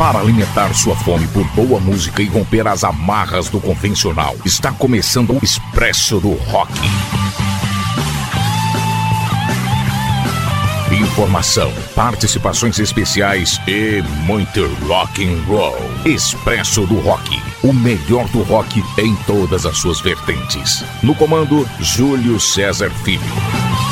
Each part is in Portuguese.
Para alimentar sua fome por boa música e romper as amarras do convencional, está começando o Expresso do Rock. Informação, participações especiais e muito rock and roll. Expresso do Rock, o melhor do rock em todas as suas vertentes. No comando, Júlio César Filho.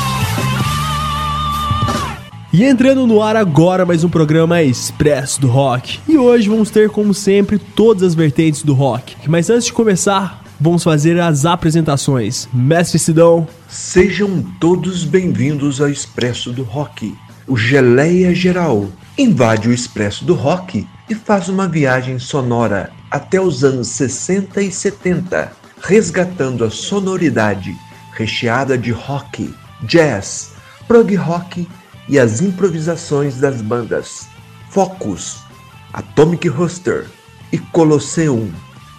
E entrando no ar agora mais um programa Expresso do Rock. E hoje vamos ter, como sempre, todas as vertentes do rock. Mas antes de começar, vamos fazer as apresentações. Mestre Sidão. Sejam todos bem-vindos ao Expresso do Rock. O Geleia Geral invade o Expresso do Rock e faz uma viagem sonora até os anos 60 e 70, resgatando a sonoridade recheada de rock, jazz, prog rock e as improvisações das bandas Focus, Atomic Huster e Colosseum.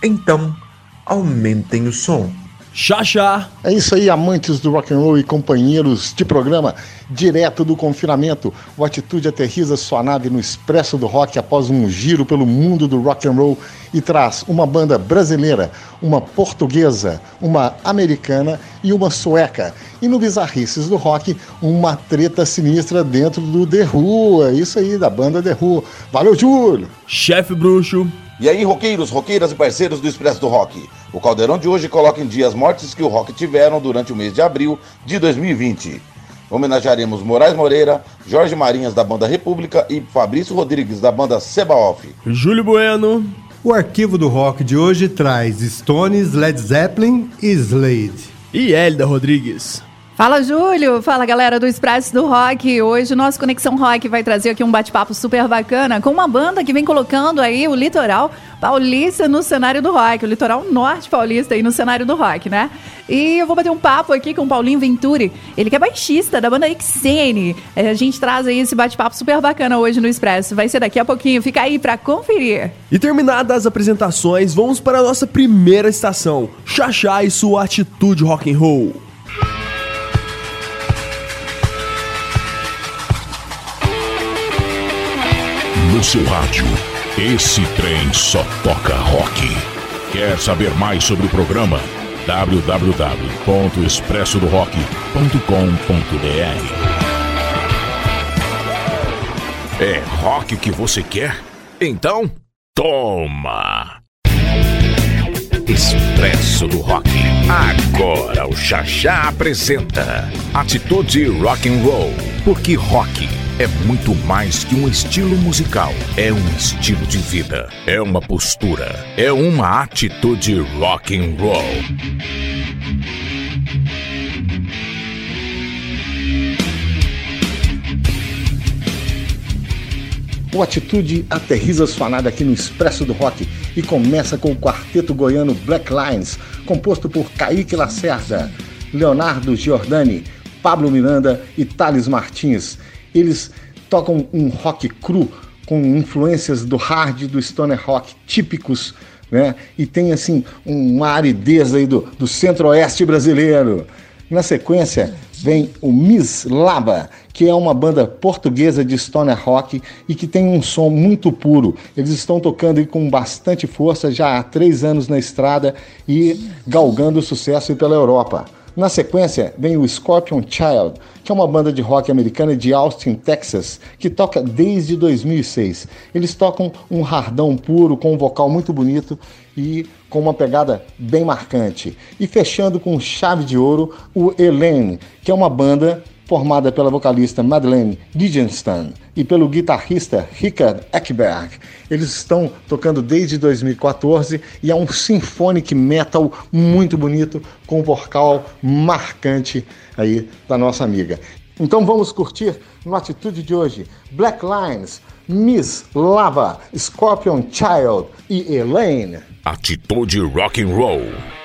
Então, aumentem o som. Xaxá. É isso aí, amantes do rock and roll e companheiros de programa, direto do confinamento. O Atitude aterriza sua nave no Expresso do Rock após um giro pelo mundo do rock and roll e traz uma banda brasileira, uma portuguesa, uma americana e uma sueca. E no Bizarrices do Rock, uma treta sinistra dentro do The Who. É isso aí, da banda The Who. Valeu, Júlio! Chefe bruxo. E aí, roqueiros, roqueiras e parceiros do Expresso do Rock. O Caldeirão de hoje coloca em dia as mortes que o rock tiveram durante o mês de abril de 2020. Homenagearemos Moraes Moreira, Jorge Marinhas da banda República e Fabrício Rodrigues da banda Sebaoff. Júlio Bueno. O arquivo do rock de hoje traz Stones, Led Zeppelin e Slade. E Hélida Rodrigues. Fala, Júlio! Fala, galera do Expresso do Rock. Hoje o nosso Conexão Rock vai trazer aqui um bate-papo super bacana com uma banda que vem colocando aí o litoral paulista no cenário do rock, o litoral norte paulista aí no cenário do rock, né? E eu vou bater um papo aqui com o Paulinho Venturi, ele que é baixista da banda XN. A gente traz aí esse bate-papo super bacana hoje no Expresso. Vai ser daqui a pouquinho, fica aí pra conferir. E terminadas as apresentações, vamos para a nossa primeira estação, Xaxá e sua atitude rock and roll. No seu rádio, esse trem só toca rock. Quer saber mais sobre o programa? www.expressodorock.com.br É rock que você quer? Então, toma! Expresso do Rock. Agora o Xaxá apresenta Atitude Rock and Roll, porque rock é muito mais que um estilo musical, é um estilo de vida, é uma postura, é uma atitude rock and roll. O Atitude aterriza sua nave aqui no Expresso do Rock e começa com o quarteto goiano Black Lines, composto por Kaique Lacerda, Leonardo Giordani, Pablo Miranda e Thales Martins. Eles tocam um rock cru com influências do hard do stoner rock típicos, né? E tem assim uma aridez aí do, do centro-oeste brasileiro. Na sequência vem o Miss Lava, que é uma banda portuguesa de stoner rock e que tem um som muito puro. Eles estão tocando com bastante força já há três anos na estrada e galgando sucesso pela Europa. Na sequência, vem o Scorpion Child, que é uma banda de rock americana de Austin, Texas, que toca desde 2006. Eles tocam um hardão puro, com um vocal muito bonito e com uma pegada bem marcante. E fechando com chave de ouro, o Elaine, que é uma banda formada pela vocalista Madeleine Giggenston e pelo guitarrista Richard Eckberg. Eles estão tocando desde 2014 e é um symphonic metal muito bonito com um vocal marcante aí da nossa amiga. Então vamos curtir no Atitude de hoje Black Lines, Miss Lava, Scorpion Child e Elaine. Atitude Rock and Roll.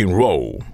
Rock and Roll.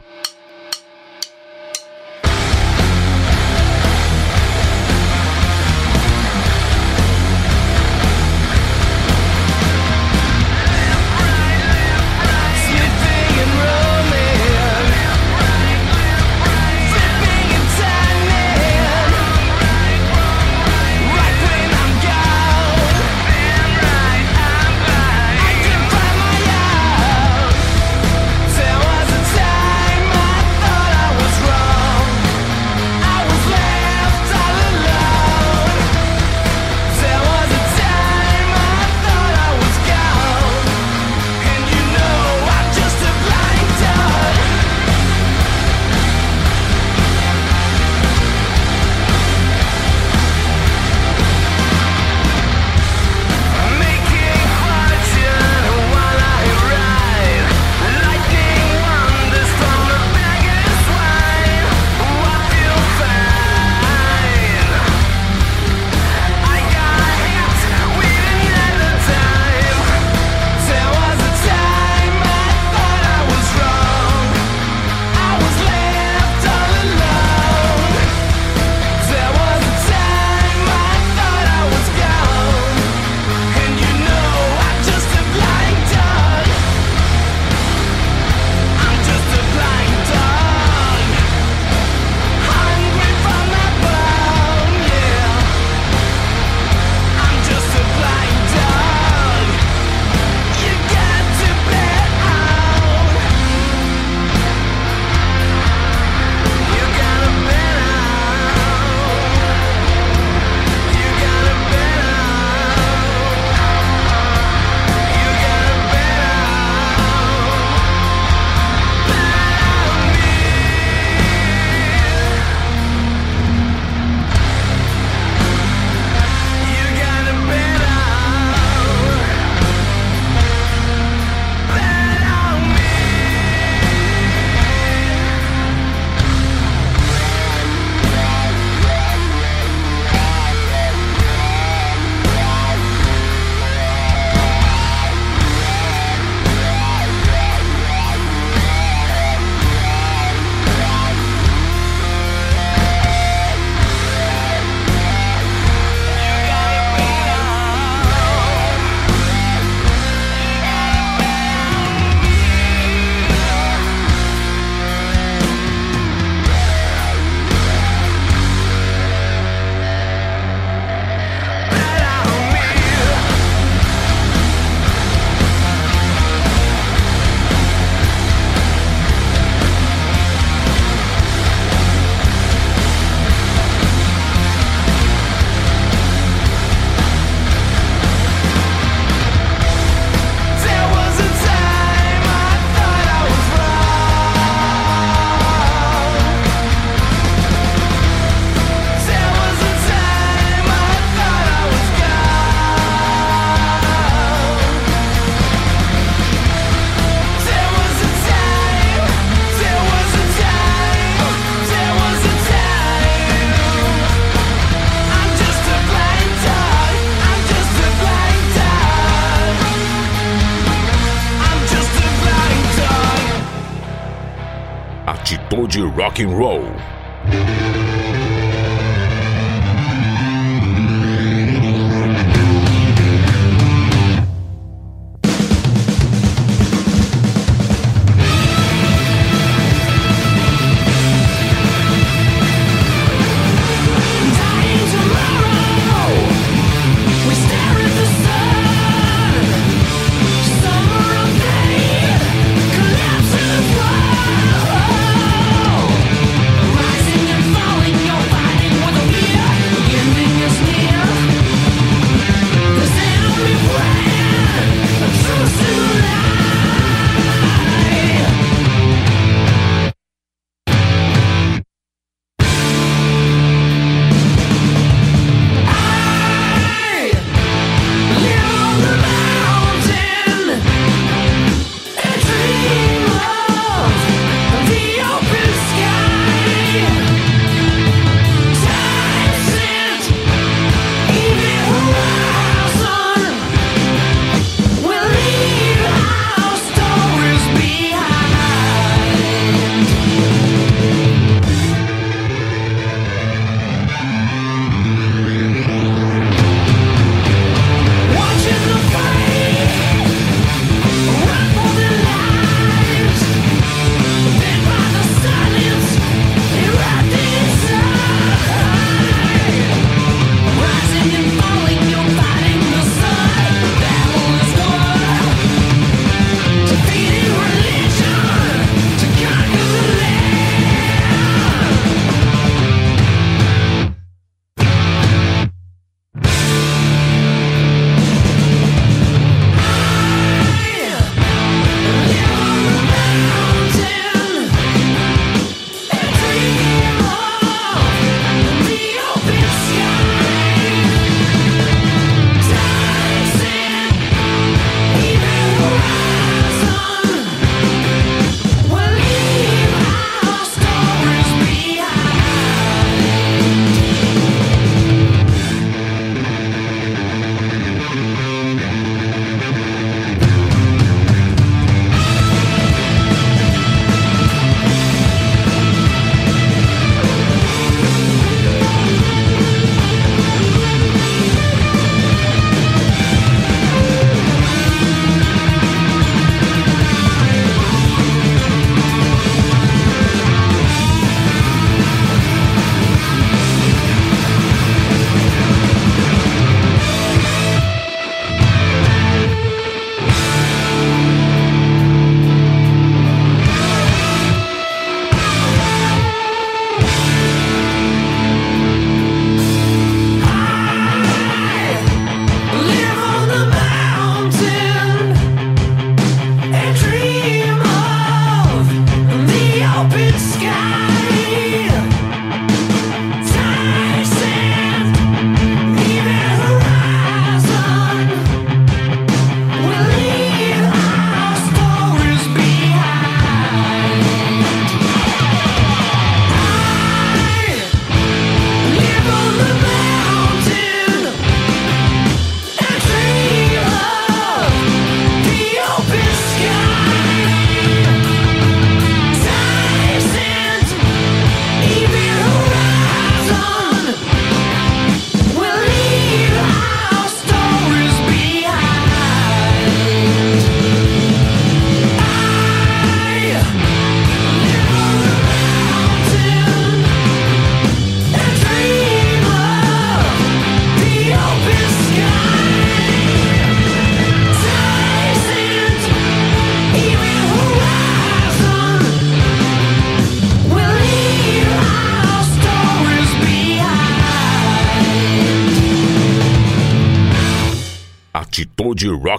Rock and Roll.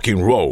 Rock and Roll.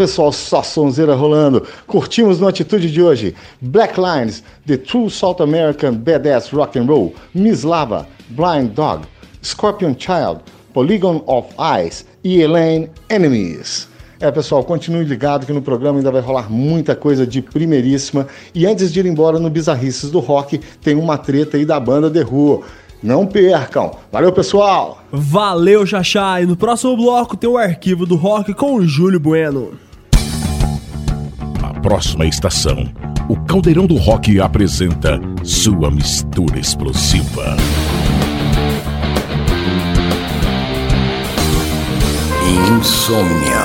Pessoal, só sonzeira rolando. Curtimos no Atitude de hoje. Black Lines, The True South American Badass Rock and Roll, Miss Lava, Blind Dog, Scorpion Child, Polygon of Ice e Elaine Enemies. É, pessoal, continue ligado que no programa ainda vai rolar muita coisa de primeiríssima. E antes de ir embora no Bizarrices do Rock, tem uma treta aí da banda The Who. Não percam. Valeu, pessoal! Valeu, Xaxá! E no próximo bloco tem o arquivo do rock com o Júlio Bueno. Próxima estação, o Caldeirão do Rock apresenta sua mistura explosiva. Insônia.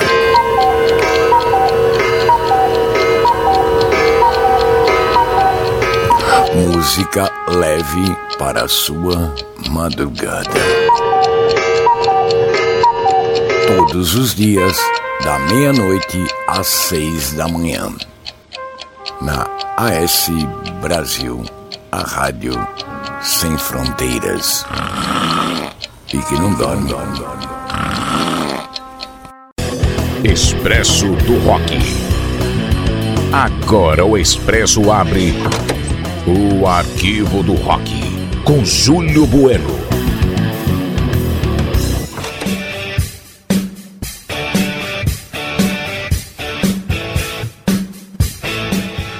Música leve para sua madrugada. Todos os dias, da meia-noite às seis da manhã. Na AS Brasil, a rádio sem fronteiras. E que não dorme. Expresso do Rock. Agora o Expresso abre o arquivo do rock com Júlio Bueno.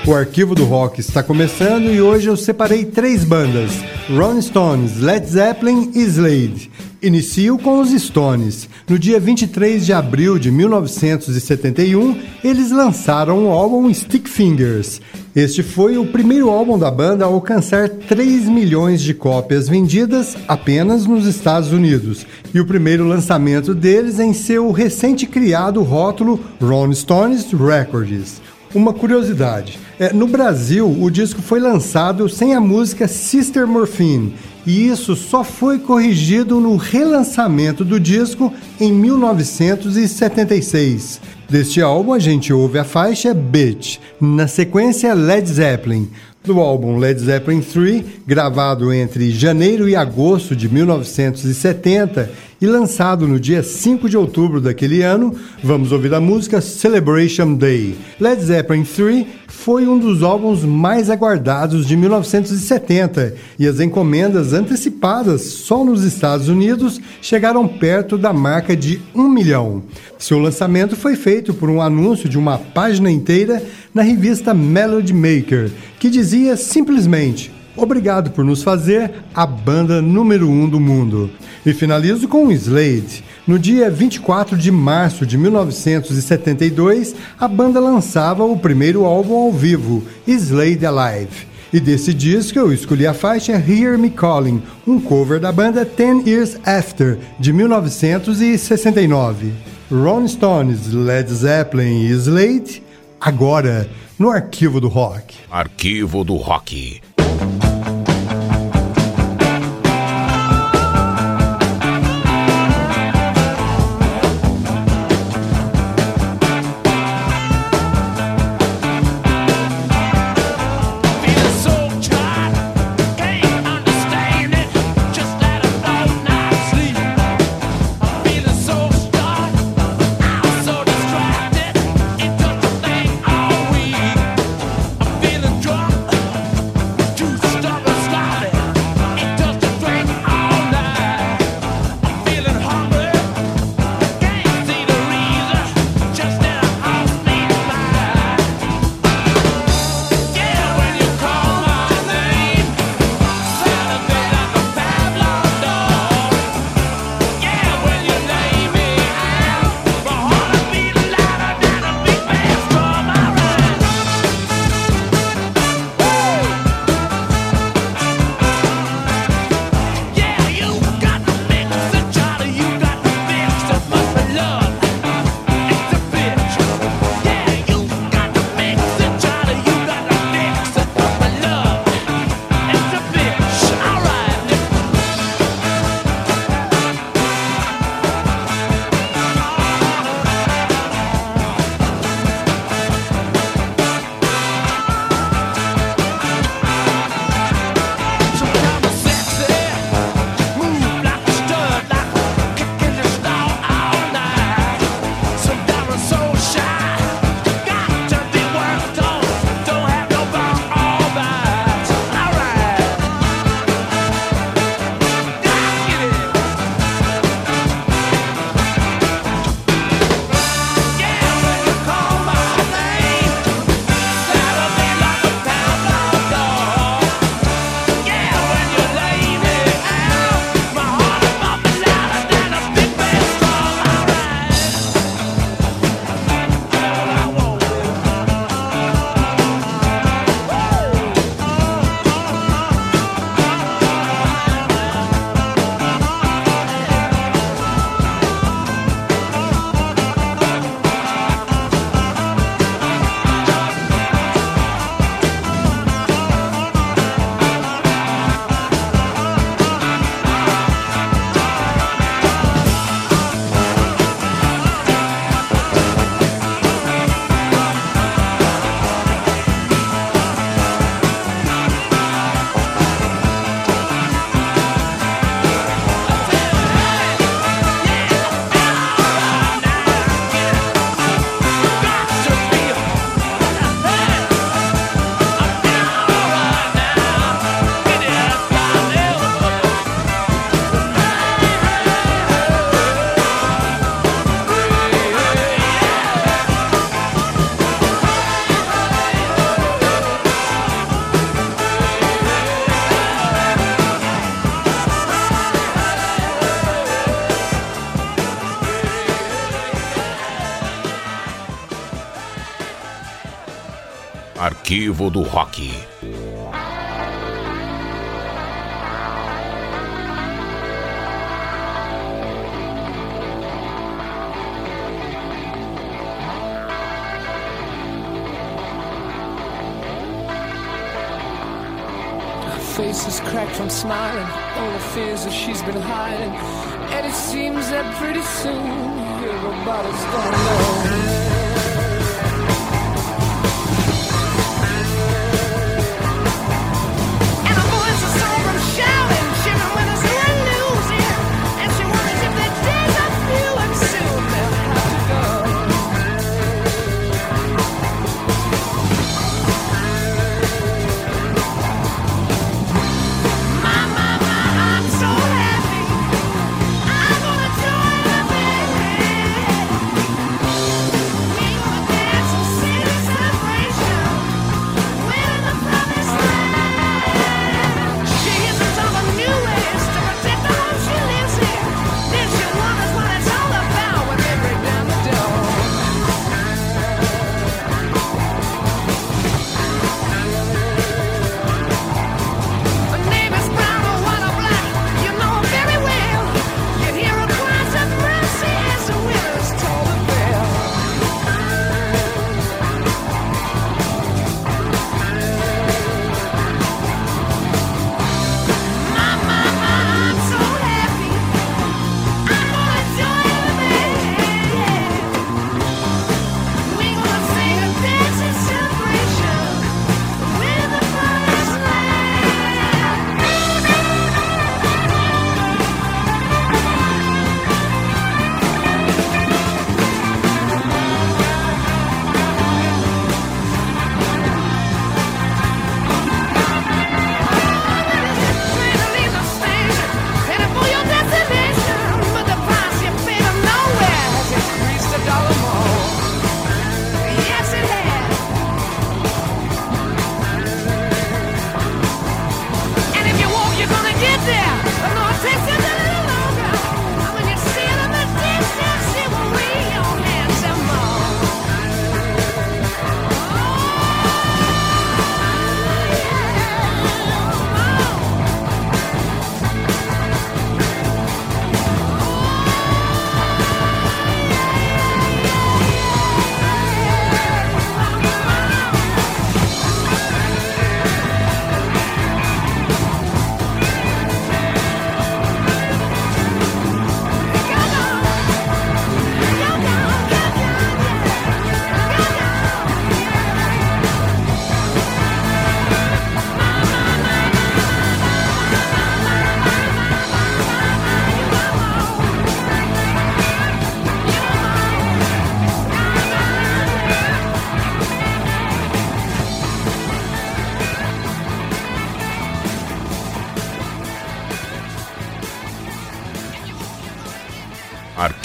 O arquivo do rock está começando e hoje eu separei três bandas: Rolling Stones, Led Zeppelin e Slade. Inicio com os Stones. No dia 23 de abril de 1971, eles lançaram o álbum Stick Fingers. Este foi o primeiro álbum da banda a alcançar 3 milhões de cópias vendidas apenas nos Estados Unidos, e o primeiro lançamento deles em seu recente criado rótulo Rolling Stones Records. Uma curiosidade: é, no Brasil, o disco foi lançado sem a música Sister Morphine, e isso só foi corrigido no relançamento do disco em 1976. Deste álbum, a gente ouve a faixa Bitch, na sequência Led Zeppelin. Do álbum Led Zeppelin 3, gravado entre janeiro e agosto de 1970 e lançado no dia 5 de outubro daquele ano, vamos ouvir a música Celebration Day. Led Zeppelin 3 foi um dos álbuns mais aguardados de 1970 e as encomendas antecipadas só nos Estados Unidos chegaram perto da marca de um milhão. Seu lançamento foi feito por um anúncio de uma página inteira na revista Melody Maker, que dizia simplesmente Obrigado por nos fazer a banda número 1 um do mundo. E finalizo com Slade. No dia 24 de março de 1972, a banda lançava o primeiro álbum ao vivo, Slade Alive. E desse disco eu escolhi a faixa Hear Me Calling, um cover da banda Ten Years After, de 1969. Rolling Stones, Led Zeppelin e Slade, agora no Arquivo do Rock. Arquivo do Rock. definitivo do rock. face cracked from smiling. All the fears that she's been hiding. And it seems that pretty soon everybody's gonna know.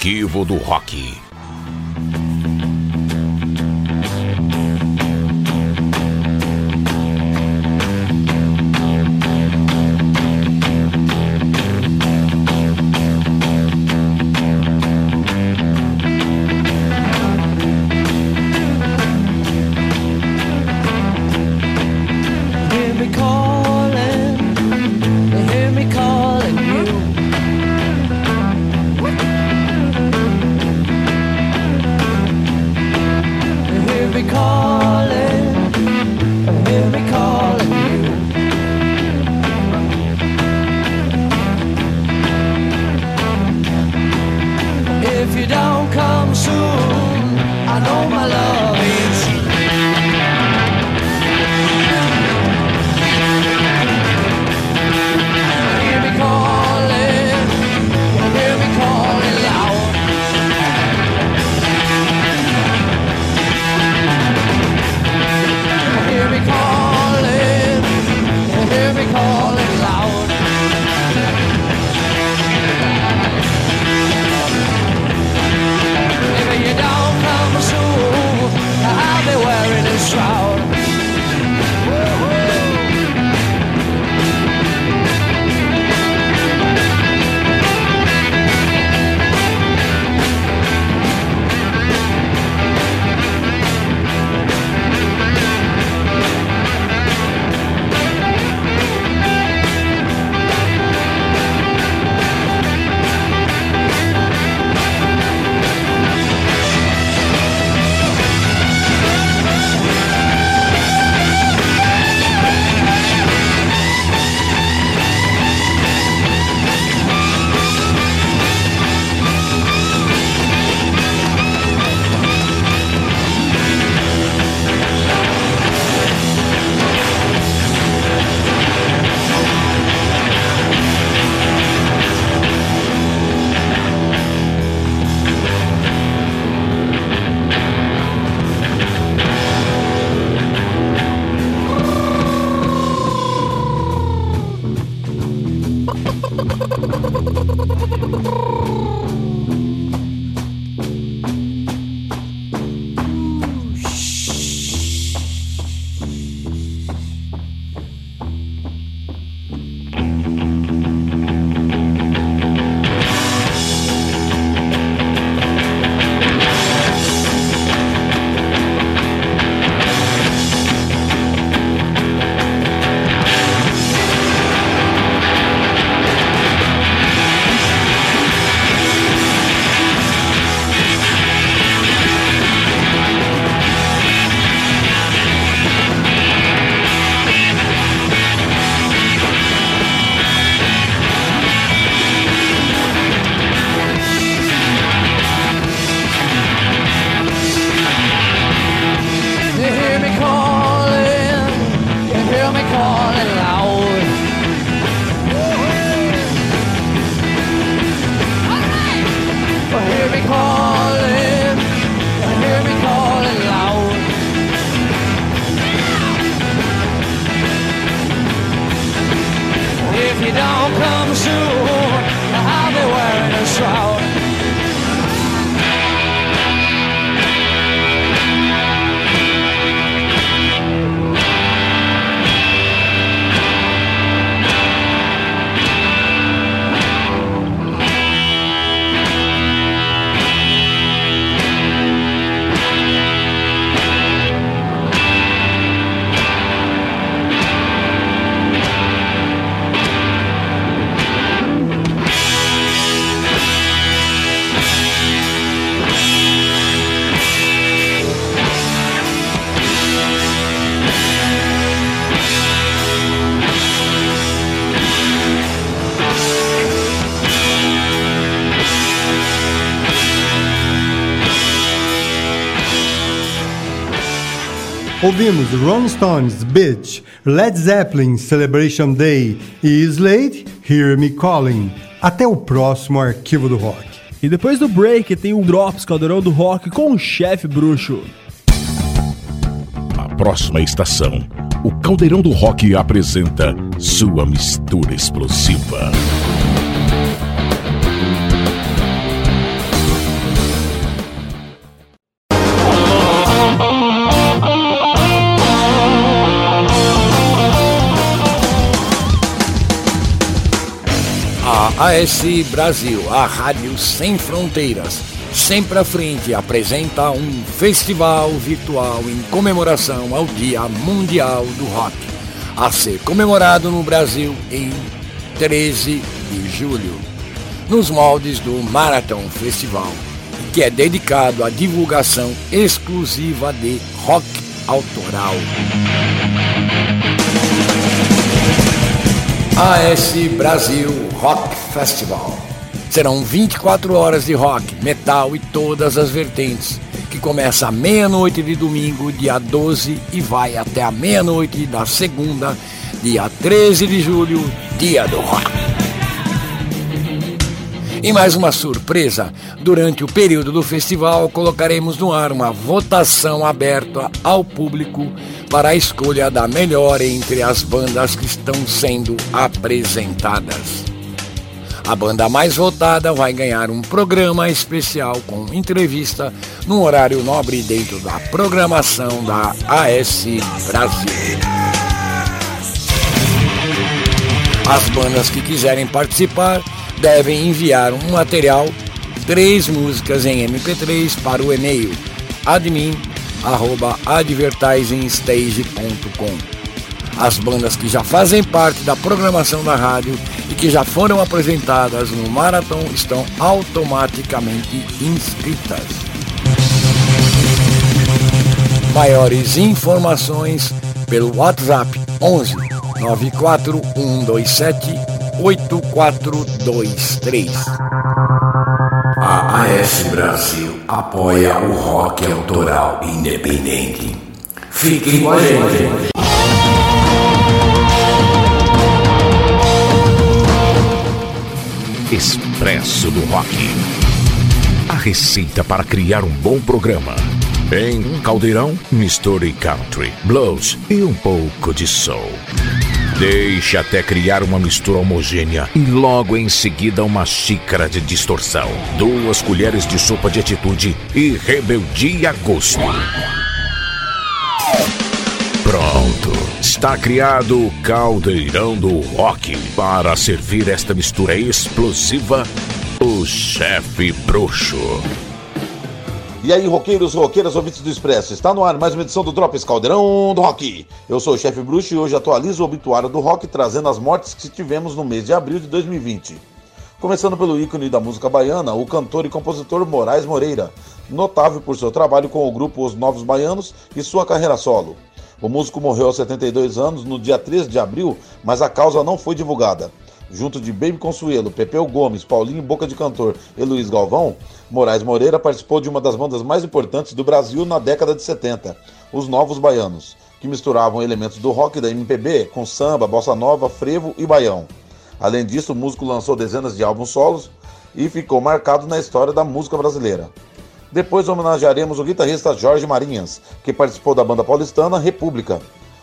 Arquivo do Rock. Ouvimos Rolling Stones, Bitch, Led Zeppelin, Celebration Day e Slade, Hear Me Calling. Até o próximo Arquivo do Rock. E depois do break tem o Drops Caldeirão do Rock com o chefe bruxo. A próxima estação, o Caldeirão do Rock apresenta sua mistura explosiva. AS Brasil, a rádio sem fronteiras, sempre à frente, apresenta um festival virtual em comemoração ao Dia Mundial do Rock, a ser comemorado no Brasil em 13 de julho, nos moldes do Marathon Festival, que é dedicado à divulgação exclusiva de rock autoral. AS Brasil Rock Festival. Serão 24 horas de rock, metal e todas as vertentes, que começa à meia-noite de domingo, dia 12, e vai até a meia-noite da segunda, dia 13 de julho, dia do rock. E mais uma surpresa: durante o período do festival, colocaremos no ar uma votação aberta ao público para a escolha da melhor entre as bandas que estão sendo apresentadas. A banda mais votada vai ganhar um programa especial com entrevista no horário nobre dentro da programação da AS Brasil. As bandas que quiserem participar devem enviar um material, três músicas em MP3 para o e-mail admin@advertisingstage.com. As bandas que já fazem parte da programação da rádio e que já foram apresentadas no Marathon estão automaticamente inscritas. Maiores informações pelo WhatsApp 11 94127 8423. A AS Brasil apoia o rock autoral independente. Fiquem com a gente. Expresso do Rock. A receita para criar um bom programa. Em um caldeirão, misture country, blues e um pouco de soul. Deixe até criar uma mistura homogênea e logo em seguida uma xícara de distorção, duas colheres de sopa de atitude e rebeldia a gosto. Pronto, está criado o caldeirão do rock para servir esta mistura explosiva, o chefe bruxo. E aí, roqueiros, roqueiras, ouvintes do Expresso, está no ar mais uma edição do Drops Caldeirão do Rock. Eu sou o chefe bruxo e hoje atualizo o obituário do rock, trazendo as mortes que tivemos no mês de abril de 2020. Começando pelo ícone da música baiana, o cantor e compositor Moraes Moreira, notável por seu trabalho com o grupo Os Novos Baianos e sua carreira solo. O músico morreu aos 72 anos no dia 13 de abril, mas a causa não foi divulgada. Junto de Baby Consuelo, Pepeu Gomes, Paulinho Boca de Cantor e Luiz Galvão, Moraes Moreira participou de uma das bandas mais importantes do Brasil na década de 70, os Novos Baianos, que misturavam elementos do rock e da MPB com samba, bossa nova, frevo e baião. Além disso, o músico lançou dezenas de álbuns solos e ficou marcado na história da música brasileira. Depois homenagearemos o guitarrista Jorge Marinhas, que participou da banda paulistana República.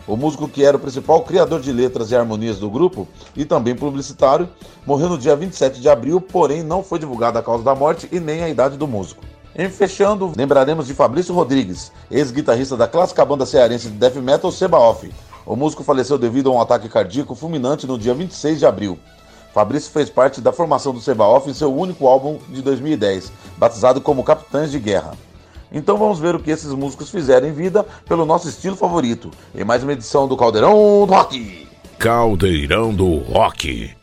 O músico que era o principal criador de letras e harmonias do grupo e também publicitário, morreu no dia 27 de abril, porém não foi divulgada a causa da morte e nem a idade do músico. Em fechando, lembraremos de Fabrício Rodrigues, ex-guitarrista da clássica banda cearense de death metal Seba Off. O músico faleceu devido a um ataque cardíaco fulminante no dia 26 de abril. Fabrício fez parte da formação do Sebaoff em seu único álbum de 2010, batizado como Capitães de Guerra. Então vamos ver o que esses músicos fizeram em vida pelo nosso estilo favorito, em mais uma edição do Caldeirão do Rock. Caldeirão do Rock.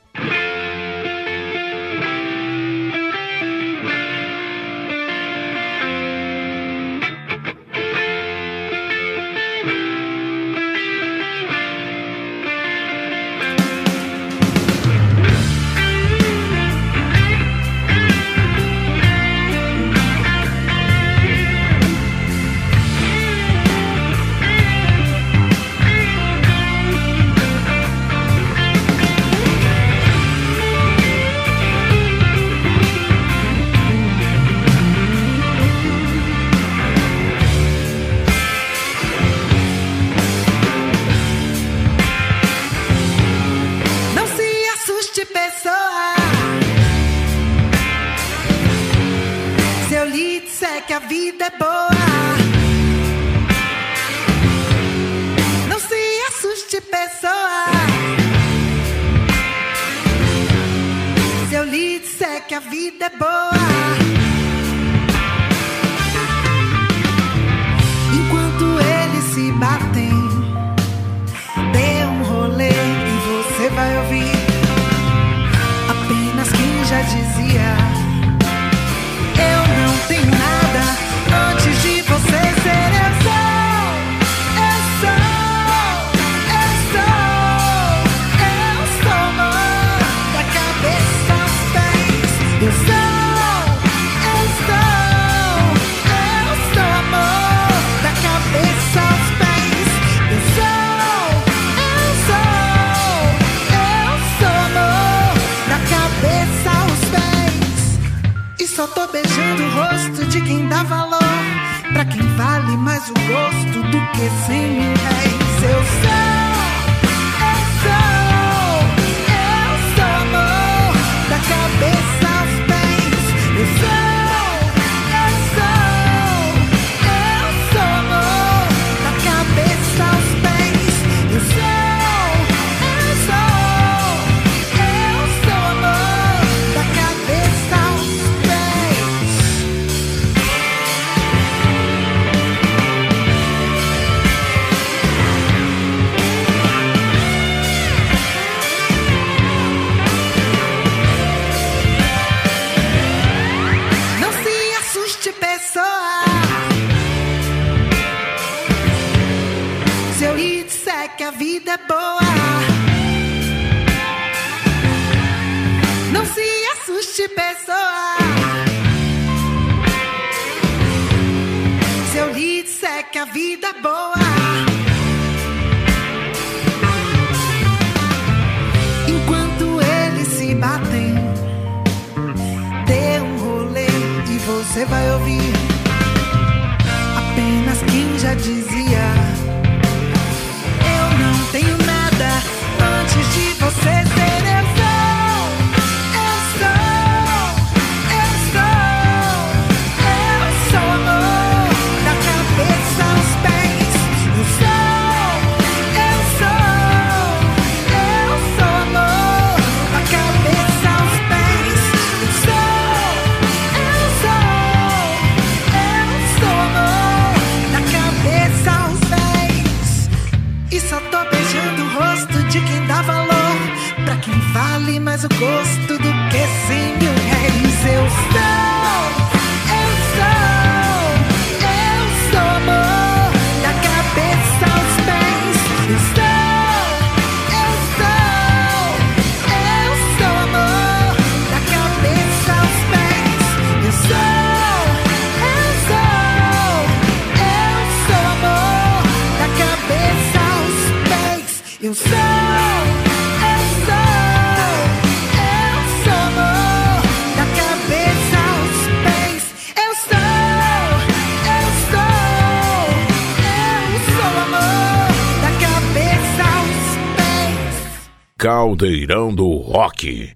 Caldeirão do Rock.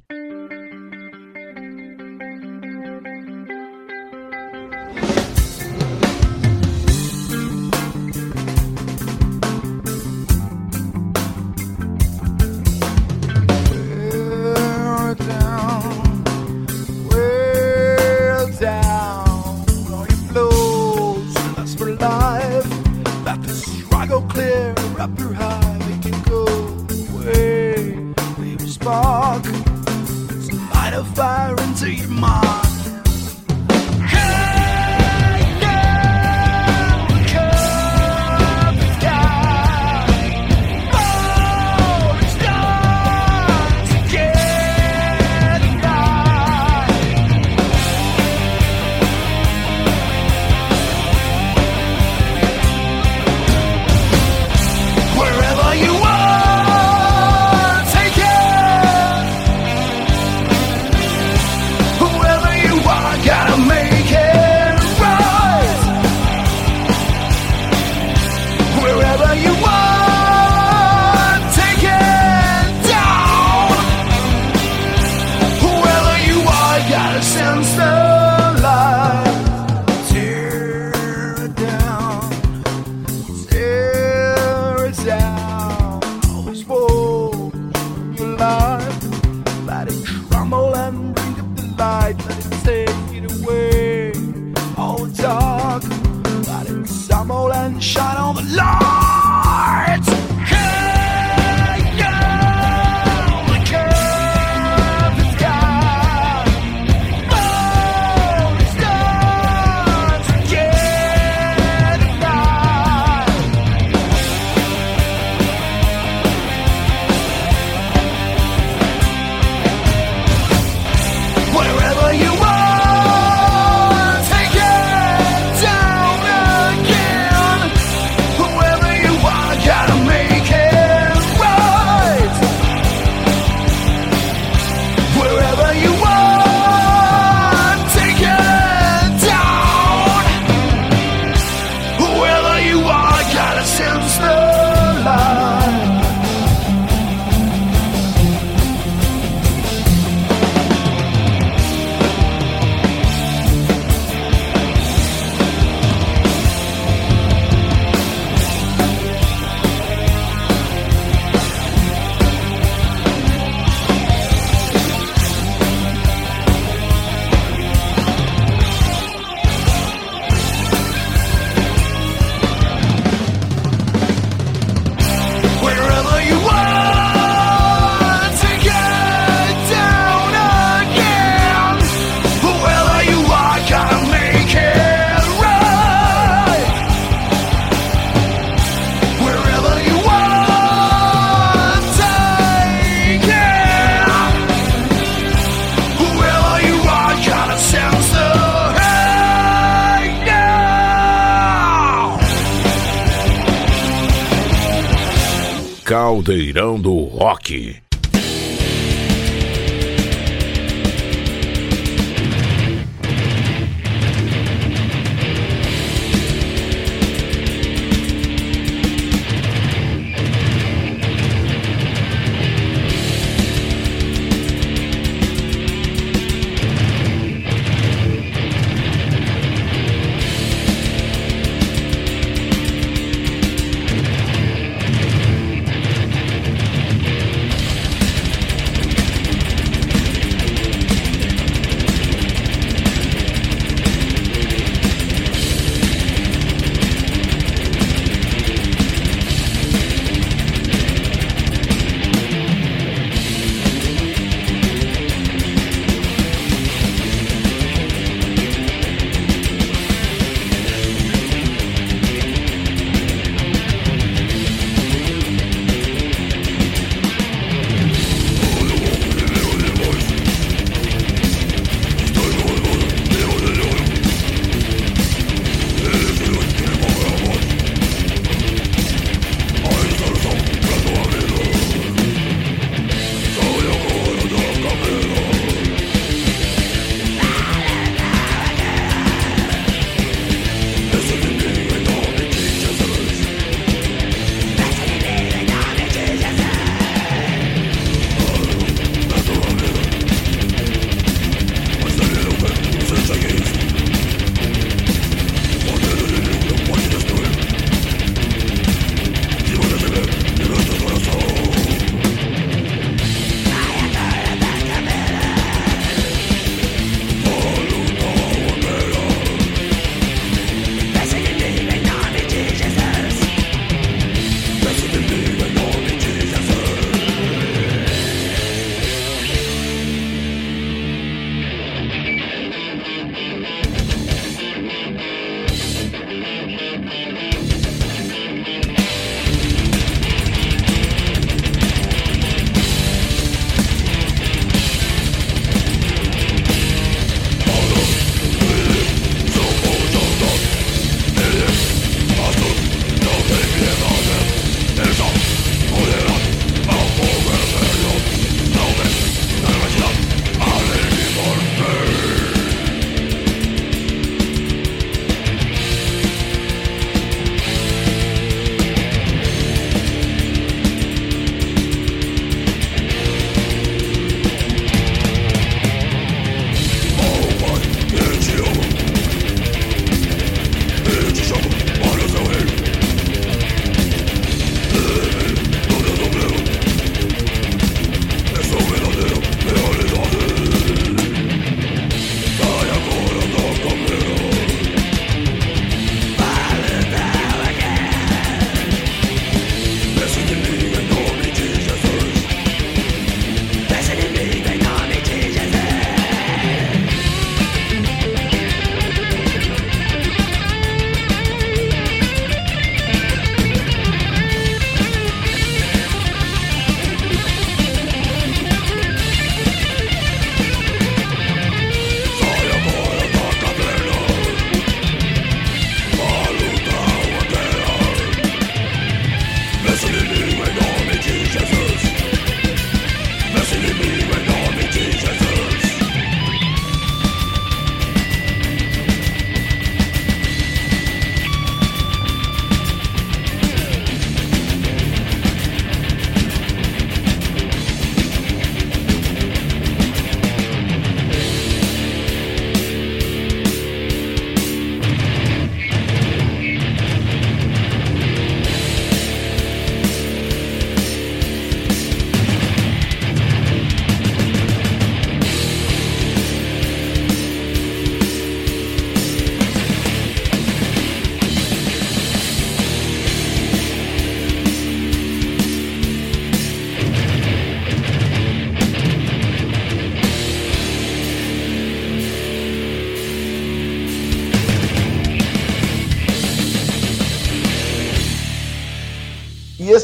Caldeirão do Rock.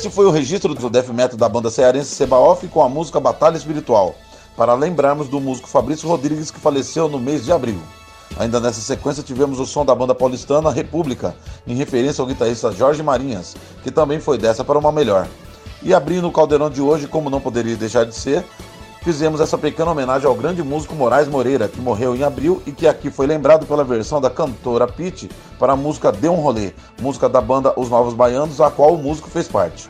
Este foi o registro do death metal da banda cearense Sebaoff com a música Batalha Espiritual, para lembrarmos do músico Fabrício Rodrigues que faleceu no mês de abril. Ainda nessa sequência tivemos o som da banda paulistana República, em referência ao guitarrista Jorge Marinhas, que também foi dessa para uma melhor. E abrindo o caldeirão de hoje, como não poderia deixar de ser, fizemos essa pequena homenagem ao grande músico Moraes Moreira, que morreu em abril e que aqui foi lembrado pela versão da cantora Pete para a música Dê um Rolê, música da banda Os Novos Baianos, a qual o músico fez parte.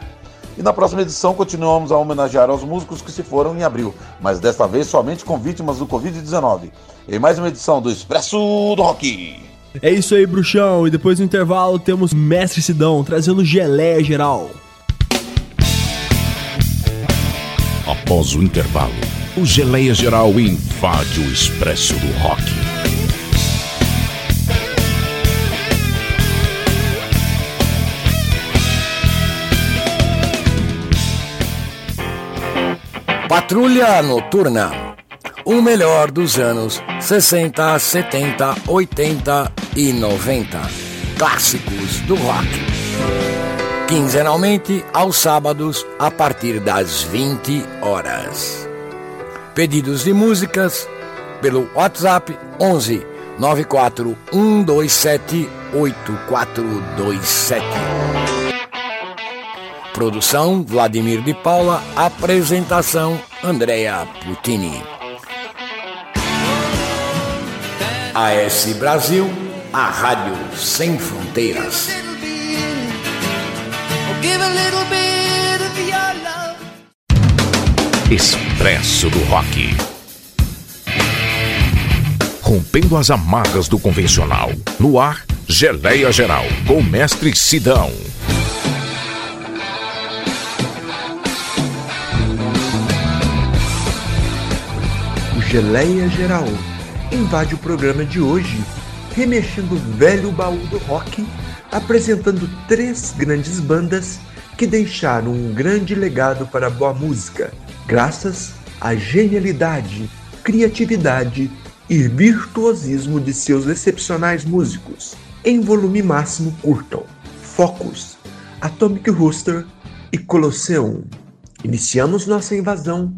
E na próxima edição continuamos a homenagear aos músicos que se foram em abril, mas desta vez somente com vítimas do Covid-19. Em mais uma edição do Expresso do Rock. É isso aí, bruxão. E depois do intervalo temos Mestre Sidão trazendo geleia geral. Após o intervalo, o Geleia Geral invade o Expresso do Rock. Patrulha Noturna. O melhor dos anos 60, 70, 80 e 90. Clássicos do rock. Quinzenalmente, aos sábados, a partir das 20 horas. Pedidos de músicas pelo WhatsApp 11 94 127 8427. Produção Vladimir de Paula, apresentação Andrea Putini. AS Brasil, a rádio sem fronteiras. Expresso do Rock. Rompendo as amarras do convencional. No ar, Geleia Geral, com o mestre Sidão. Geleia Geral invade o programa de hoje, remexendo o velho baú do rock, apresentando três grandes bandas que deixaram um grande legado para a boa música, graças à genialidade, criatividade e virtuosismo de seus excepcionais músicos. Em volume máximo, curtam Focus, Atomic Rooster e Colosseum. Iniciamos nossa invasão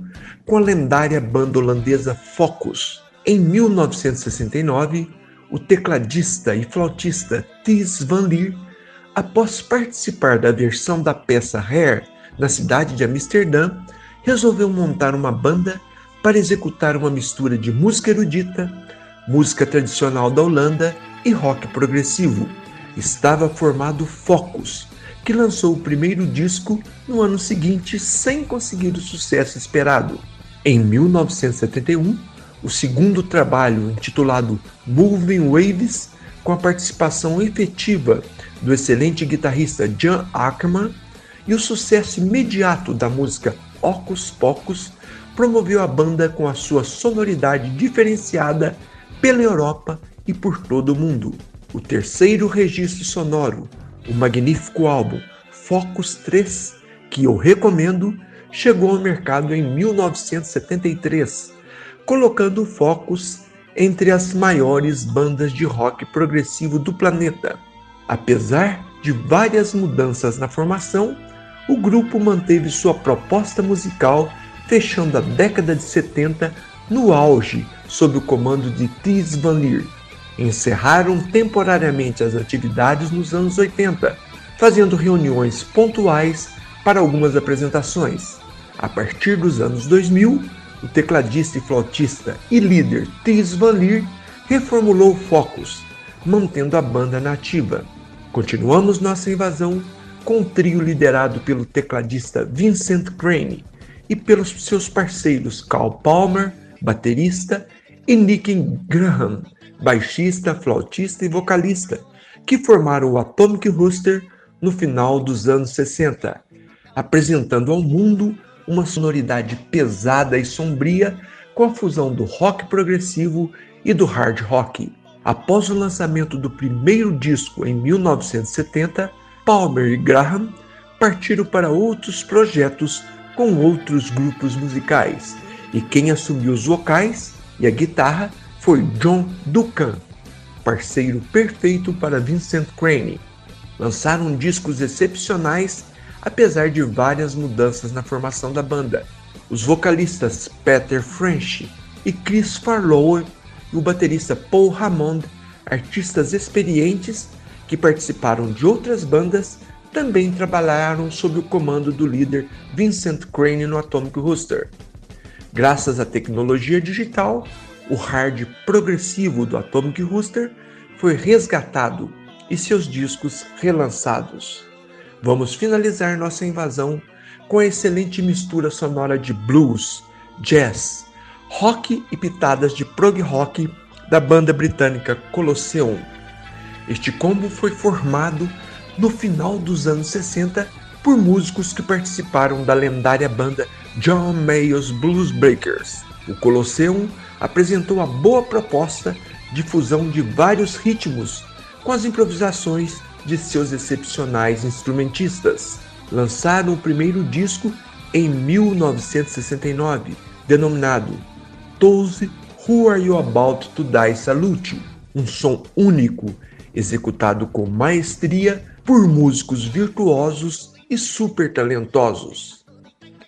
com a lendária banda holandesa Focus. Em 1969, o tecladista e flautista Thijs van Lier, após participar da versão da peça Hair na cidade de Amsterdã, resolveu montar uma banda para executar uma mistura de música erudita, música tradicional da Holanda e rock progressivo. Estava formado Focus, que lançou o primeiro disco no ano seguinte sem conseguir o sucesso esperado. Em 1971, o segundo trabalho, intitulado Moving Waves, com a participação efetiva do excelente guitarrista Jan Ackerman e o sucesso imediato da música Ocus Pocus, promoveu a banda com a sua sonoridade diferenciada pela Europa e por todo o mundo. O terceiro registro sonoro, o magnífico álbum Focus 3, que eu recomendo, chegou ao mercado em 1973, colocando o Focus entre as maiores bandas de rock progressivo do planeta. Apesar de várias mudanças na formação, o grupo manteve sua proposta musical, fechando a década de 70 no auge sob o comando de Thijs van Lier. Encerraram temporariamente as atividades nos anos 80, fazendo reuniões pontuais para algumas apresentações. A partir dos anos 2000, o tecladista e flautista e líder Thijs van Lier reformulou o Focus, mantendo a banda nativa. Continuamos nossa invasão com o trio liderado pelo tecladista Vincent Crane e pelos seus parceiros Carl Palmer, baterista, e Nick Graham, baixista, flautista e vocalista, que formaram o Atomic Rooster no final dos anos 60, apresentando ao mundo uma sonoridade pesada e sombria com a fusão do rock progressivo e do hard rock. Após o lançamento do primeiro disco em 1970, Palmer e Graham partiram para outros projetos com outros grupos musicais, e quem assumiu os vocais e a guitarra foi John Duncan, parceiro perfeito para Vincent Crane. Lançaram discos excepcionais apesar de várias mudanças na formação da banda. Os vocalistas Peter French e Chris Farlow e o baterista Paul Hammond, artistas experientes que participaram de outras bandas, também trabalharam sob o comando do líder Vincent Crane no Atomic Rooster. Graças à tecnologia digital, o hard progressivo do Atomic Rooster foi resgatado e seus discos relançados. Vamos finalizar nossa invasão com a excelente mistura sonora de blues, jazz, rock e pitadas de prog rock da banda britânica Colosseum. Este combo foi formado no final dos anos 60 por músicos que participaram da lendária banda John Mayall's Blues Breakers. O Colosseum apresentou a boa proposta de fusão de vários ritmos com as improvisações de seus excepcionais instrumentistas. Lançaram o primeiro disco em 1969, denominado Toze Who Are You About to Die Salute, um som único, executado com maestria por músicos virtuosos e super talentosos.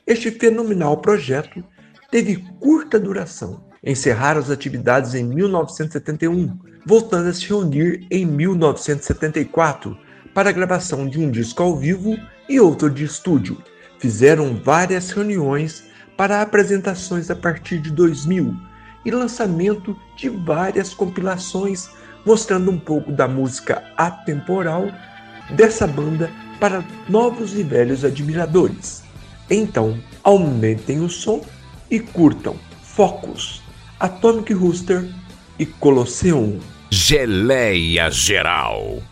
Este fenomenal projeto teve curta duração. Encerraram as atividades em 1971, voltando a se reunir em 1974 para a gravação de um disco ao vivo e outro de estúdio. Fizeram várias reuniões para apresentações a partir de 2000 e lançamento de várias compilações mostrando um pouco da música atemporal dessa banda para novos e velhos admiradores. Então, aumentem o som e curtam Focus, Atomic Rooster e Colosseum. Geleia Geral.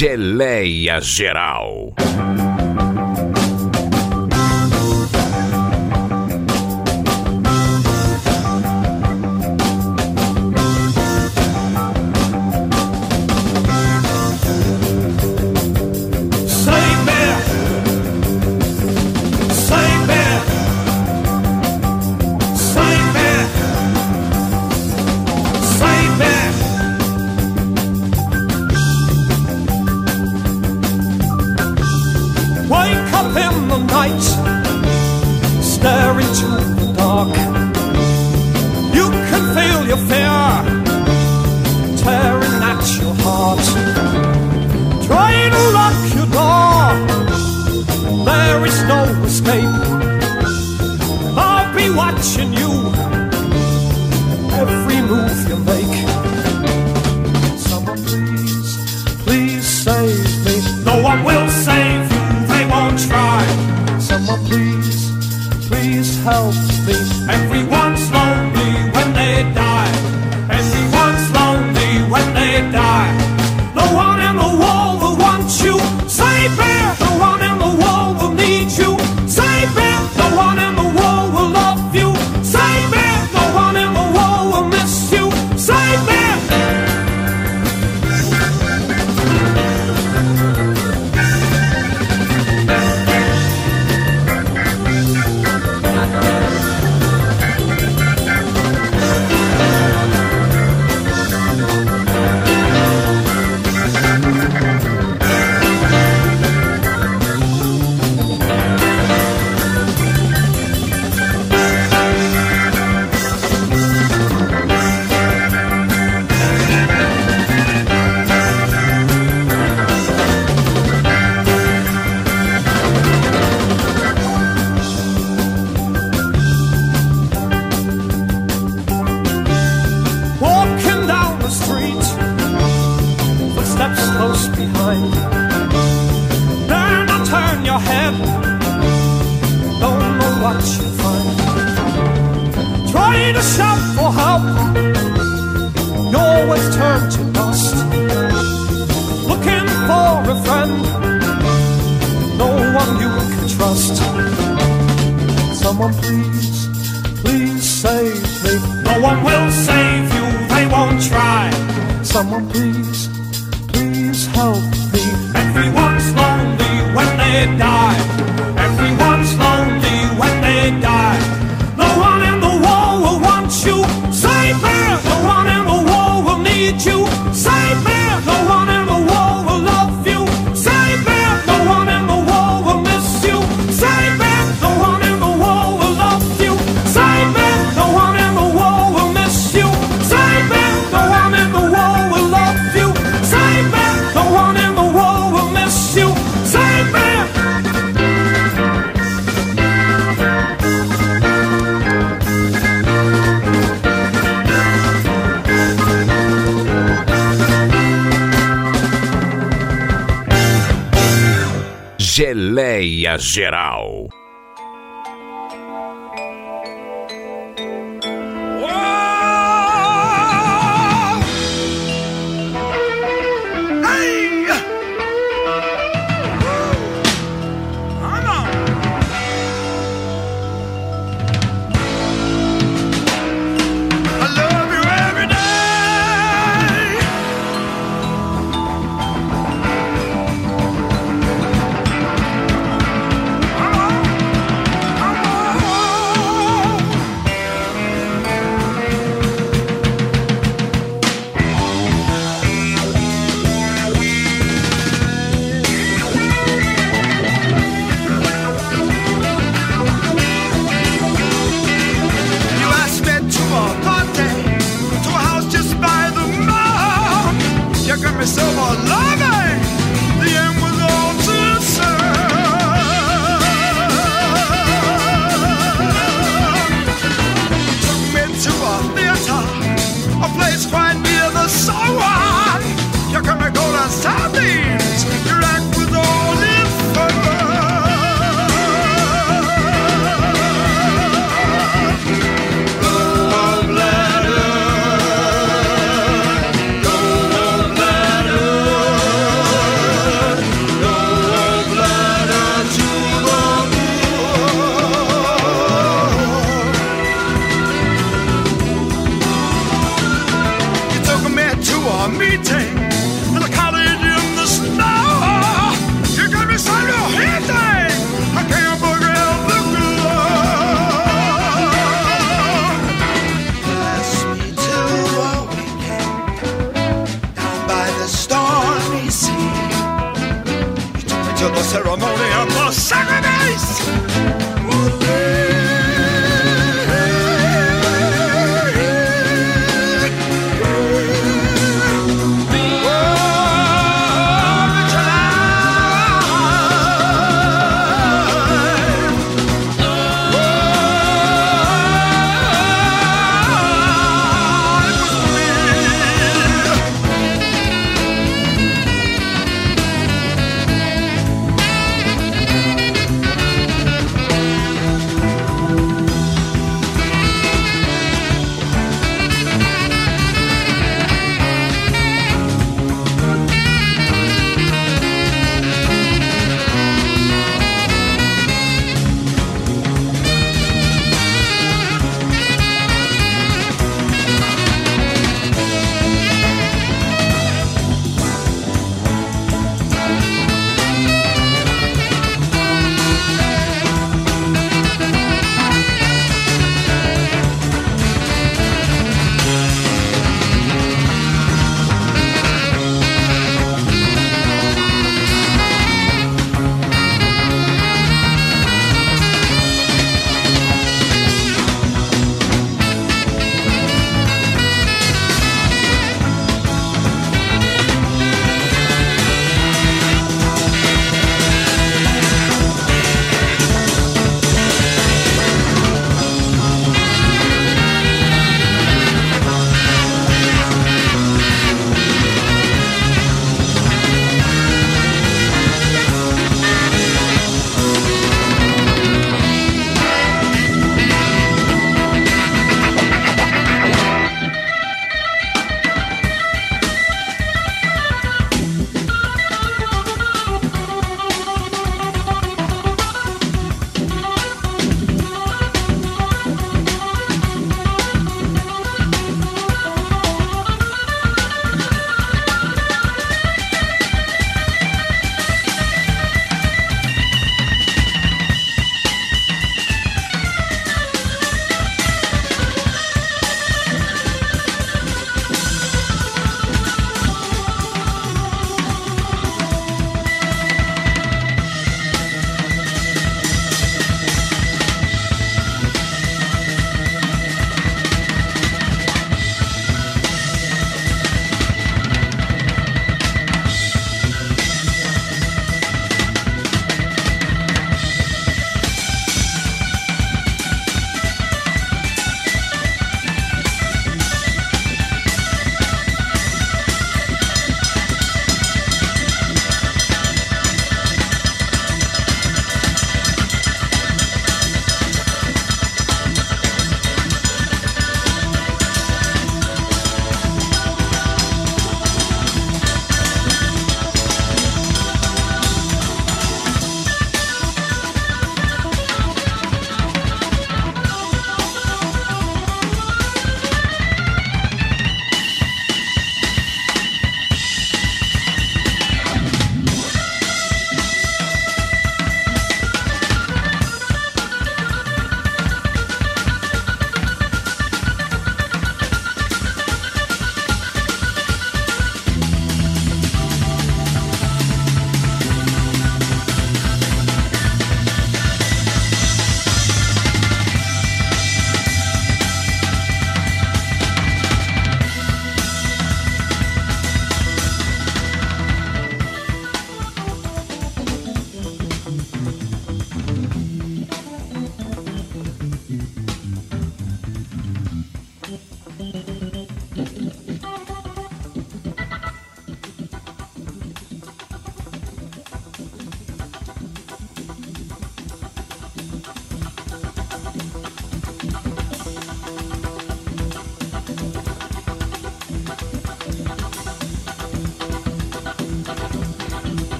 Geleia Geral.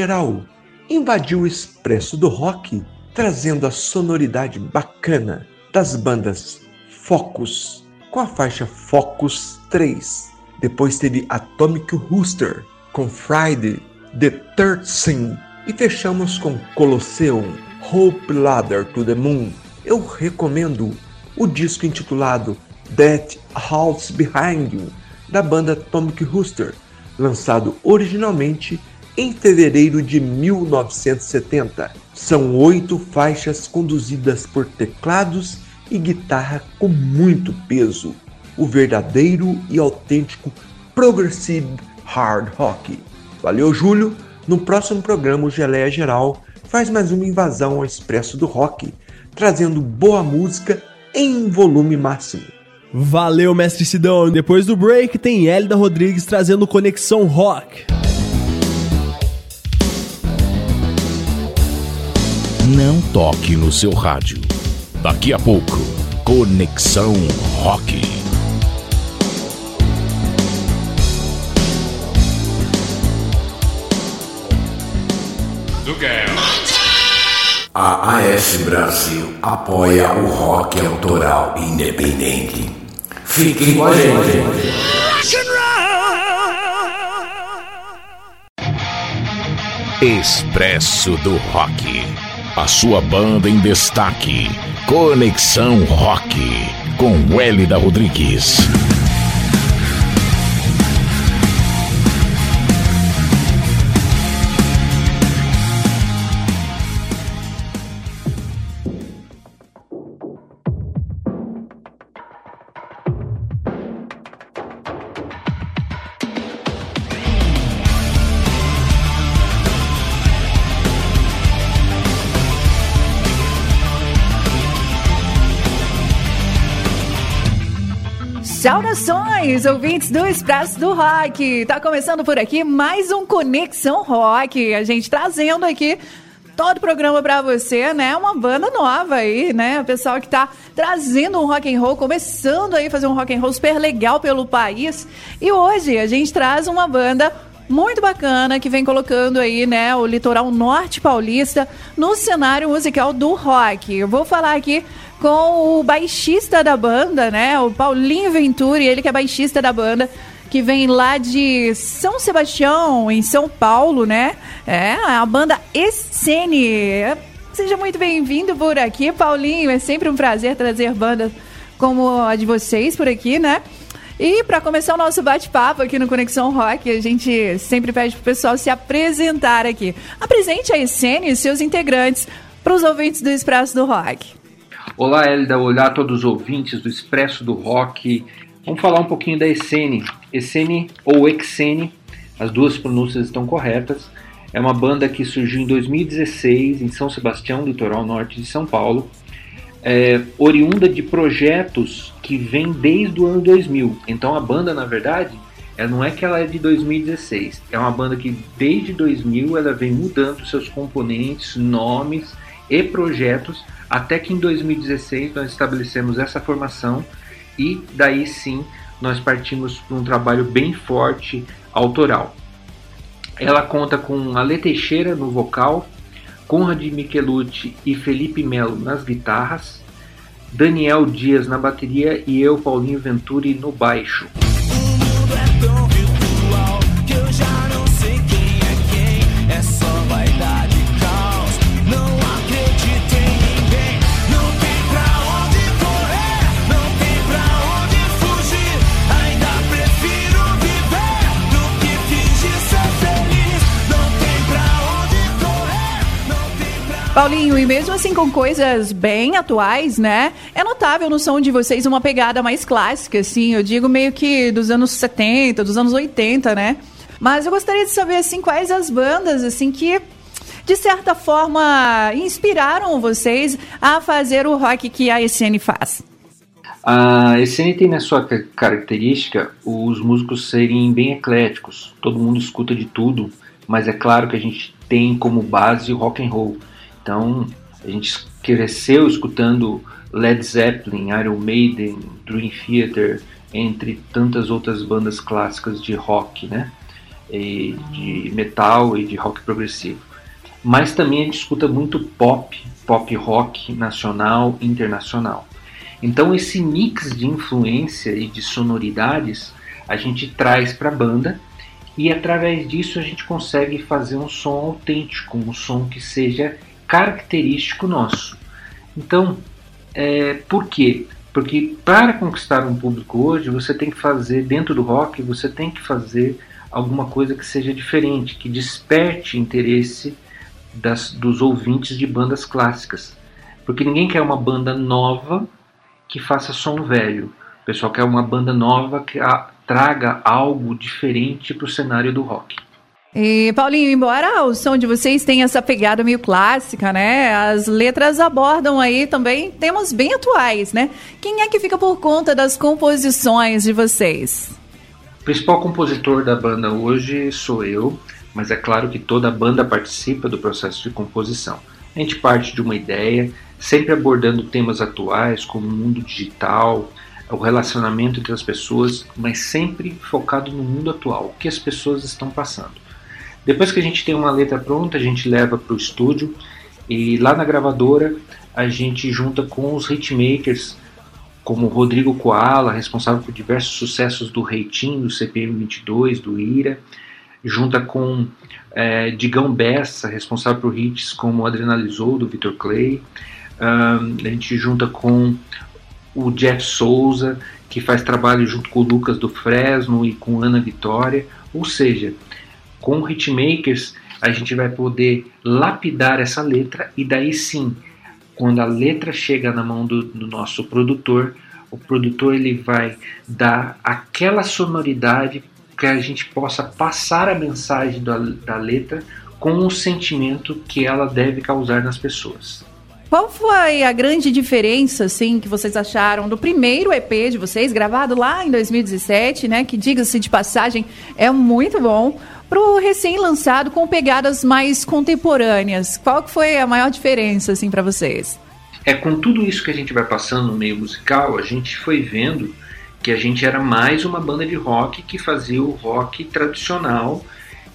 Geral invadiu o expresso do rock, trazendo a sonoridade bacana das bandas Focus, com a faixa Focus 3. Depois teve Atomic Rooster, com Friday the 13 e fechamos com Colosseum, Hope Ladder to the Moon. Eu recomendo o disco intitulado That House Behind You, da banda Atomic Rooster, lançado originalmente em fevereiro de 1970. São oito faixas conduzidas por teclados e guitarra com muito peso. O verdadeiro e autêntico Progressive Hard Rock. Valeu, Júlio! No próximo programa, o Geleia Geral faz mais uma invasão ao Expresso do Rock, trazendo boa música em volume máximo. Valeu, mestre Sidão. Depois do break, tem Hélida Rodrigues trazendo Conexão Rock. Não toque no seu rádio. Daqui a pouco, Conexão Rock. A AS Brasil apoia o rock autoral independente. Fiquem com a gente. Expresso do Rock. A sua banda em destaque. Conexão Rock. Com Hélida Rodrigues. Saudações, ouvintes do Expresso do Rock. Tá começando por aqui mais um Conexão Rock. A gente trazendo aqui todo o programa pra você, né? Uma banda nova aí, né? O pessoal que tá trazendo um rock and roll, começando aí a fazer um rock and roll super legal pelo país. E hoje a gente traz uma banda muito bacana que vem colocando aí, né, o litoral norte paulista no cenário musical do rock. Eu vou falar aqui com o baixista da banda, né, o Paulinho Venturi, ele que é baixista da banda, que vem lá de São Sebastião, em São Paulo, né? É, a banda Essene. Seja muito bem-vindo por aqui, Paulinho. É sempre um prazer trazer bandas como a de vocês por aqui, né? E para começar o nosso bate-papo aqui no Conexão Rock, a gente sempre pede pro pessoal se apresentar aqui. Apresente a Essene e seus integrantes para os ouvintes do Expresso do Rock. Olá, Elida. Olá a todos os ouvintes do Expresso do Rock. Vamos falar um pouquinho da Essene. Essene ou Exene, as duas pronúncias estão corretas. É uma banda que surgiu em 2016 em São Sebastião, litoral norte de São Paulo. É, oriunda de projetos que vêm desde o ano 2000. Então a banda, na verdade, ela não é que ela é de 2016. É uma banda que desde 2000 ela vem mudando seus componentes, nomes e projetos, até que em 2016 nós estabelecemos essa formação e daí sim nós partimos para um trabalho bem forte autoral. Ela conta com Ale Teixeira no vocal, Conrad Michelucci e Felipe Melo nas guitarras, Daniel Dias na bateria e eu, Paulinho Venturi, no baixo. Paulinho, e mesmo assim com coisas bem atuais, né? É notável no som de vocês uma pegada mais clássica, assim, eu digo meio que dos anos 70, dos anos 80, né? Mas eu gostaria de saber, assim, quais as bandas, assim, que de certa forma inspiraram vocês a fazer o rock que a ECN faz. A ECN tem na sua ca- característica os músicos serem bem ecléticos. Todo mundo escuta de tudo, mas é claro que a gente tem como base o rock and roll. Então, a gente cresceu escutando Led Zeppelin, Iron Maiden, Dream Theater, entre tantas outras bandas clássicas de rock, né? e de metal e de rock progressivo. Mas também a gente escuta muito pop, pop rock nacional e internacional. Então esse mix de influência e de sonoridades a gente traz para a banda e através disso a gente consegue fazer um som autêntico, um som que seja característico nosso. Então, é, por quê? Porque para conquistar um público hoje, você tem que fazer, dentro do rock, você tem que fazer alguma coisa que seja diferente, que desperte interesse das, dos ouvintes de bandas clássicas. Porque ninguém quer uma banda nova que faça som velho. O pessoal quer uma banda nova que a, traga algo diferente para o cenário do rock. E, Paulinho, embora o som de vocês tenha essa pegada meio clássica, né? As letras abordam aí também temas bem atuais, né? Quem é que fica por conta das composições de vocês? O principal compositor da banda hoje sou eu, mas é claro que toda a banda participa do processo de composição. A gente parte de uma ideia, sempre abordando temas atuais como o mundo digital, o relacionamento entre as pessoas, mas sempre focado no mundo atual, o que as pessoas estão passando. Depois que a gente tem uma letra pronta, a gente leva para o estúdio e lá na gravadora a gente junta com os hitmakers, como Rodrigo Koala, responsável por diversos sucessos do Reitinho, do CPM 22, do Ira, junta com é, Digão Bessa, responsável por hits como Adrenalizou, do Victor Clay, um, a gente junta com o Jeff Souza, que faz trabalho junto com o Lucas do Fresno e com Ana Vitória, ou seja, com hitmakers a gente vai poder lapidar essa letra e daí sim, quando a letra chega na mão do, do nosso produtor, o produtor ele vai dar aquela sonoridade que a gente possa passar a mensagem da, da letra com o sentimento que ela deve causar nas pessoas. Qual foi a grande diferença, assim, que vocês acharam do primeiro EP de vocês, gravado lá em 2017, né? Que, diga-se de passagem, é muito bom, pro recém-lançado com pegadas mais contemporâneas. Qual que foi a maior diferença, assim, para vocês? É com tudo isso que a gente vai passando no meio musical, a gente foi vendo que a gente era mais uma banda de rock que fazia o rock tradicional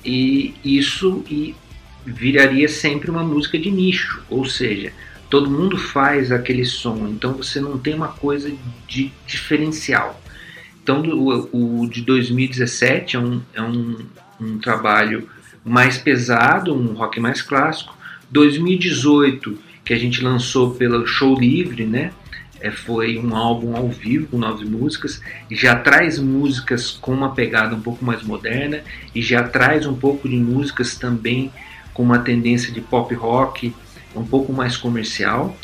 e isso e viraria sempre uma música de nicho, ou seja, todo mundo faz aquele som, então você não tem uma coisa de diferencial. Então o, o de 2017 é, um, é um, um trabalho mais pesado, um rock mais clássico. 2018 que a gente lançou pelo Show Livre, né? É, foi um álbum ao vivo com nove músicas, já traz músicas com uma pegada um pouco mais moderna e já traz um pouco de músicas também com uma tendência de pop rock um pouco mais comercial.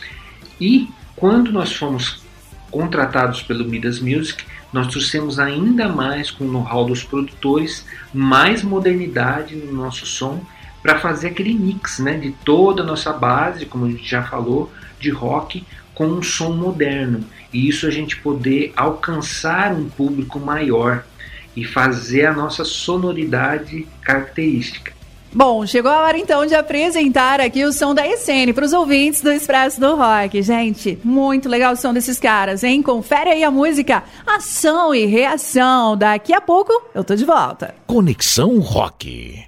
E quando nós fomos contratados pelo Midas Music, nós trouxemos ainda mais com o know-how dos produtores, mais modernidade no nosso som para fazer aquele mix né, de toda a nossa base, como a gente já falou, de rock com um som moderno. E isso a gente poder alcançar um público maior e fazer a nossa sonoridade característica. Bom, chegou a hora então de apresentar aqui o som da Essene para os ouvintes do Expresso do Rock. Gente, muito legal o som desses caras, hein? Confere aí a música Ação e Reação. Daqui a pouco eu tô de volta. Conexão Rock.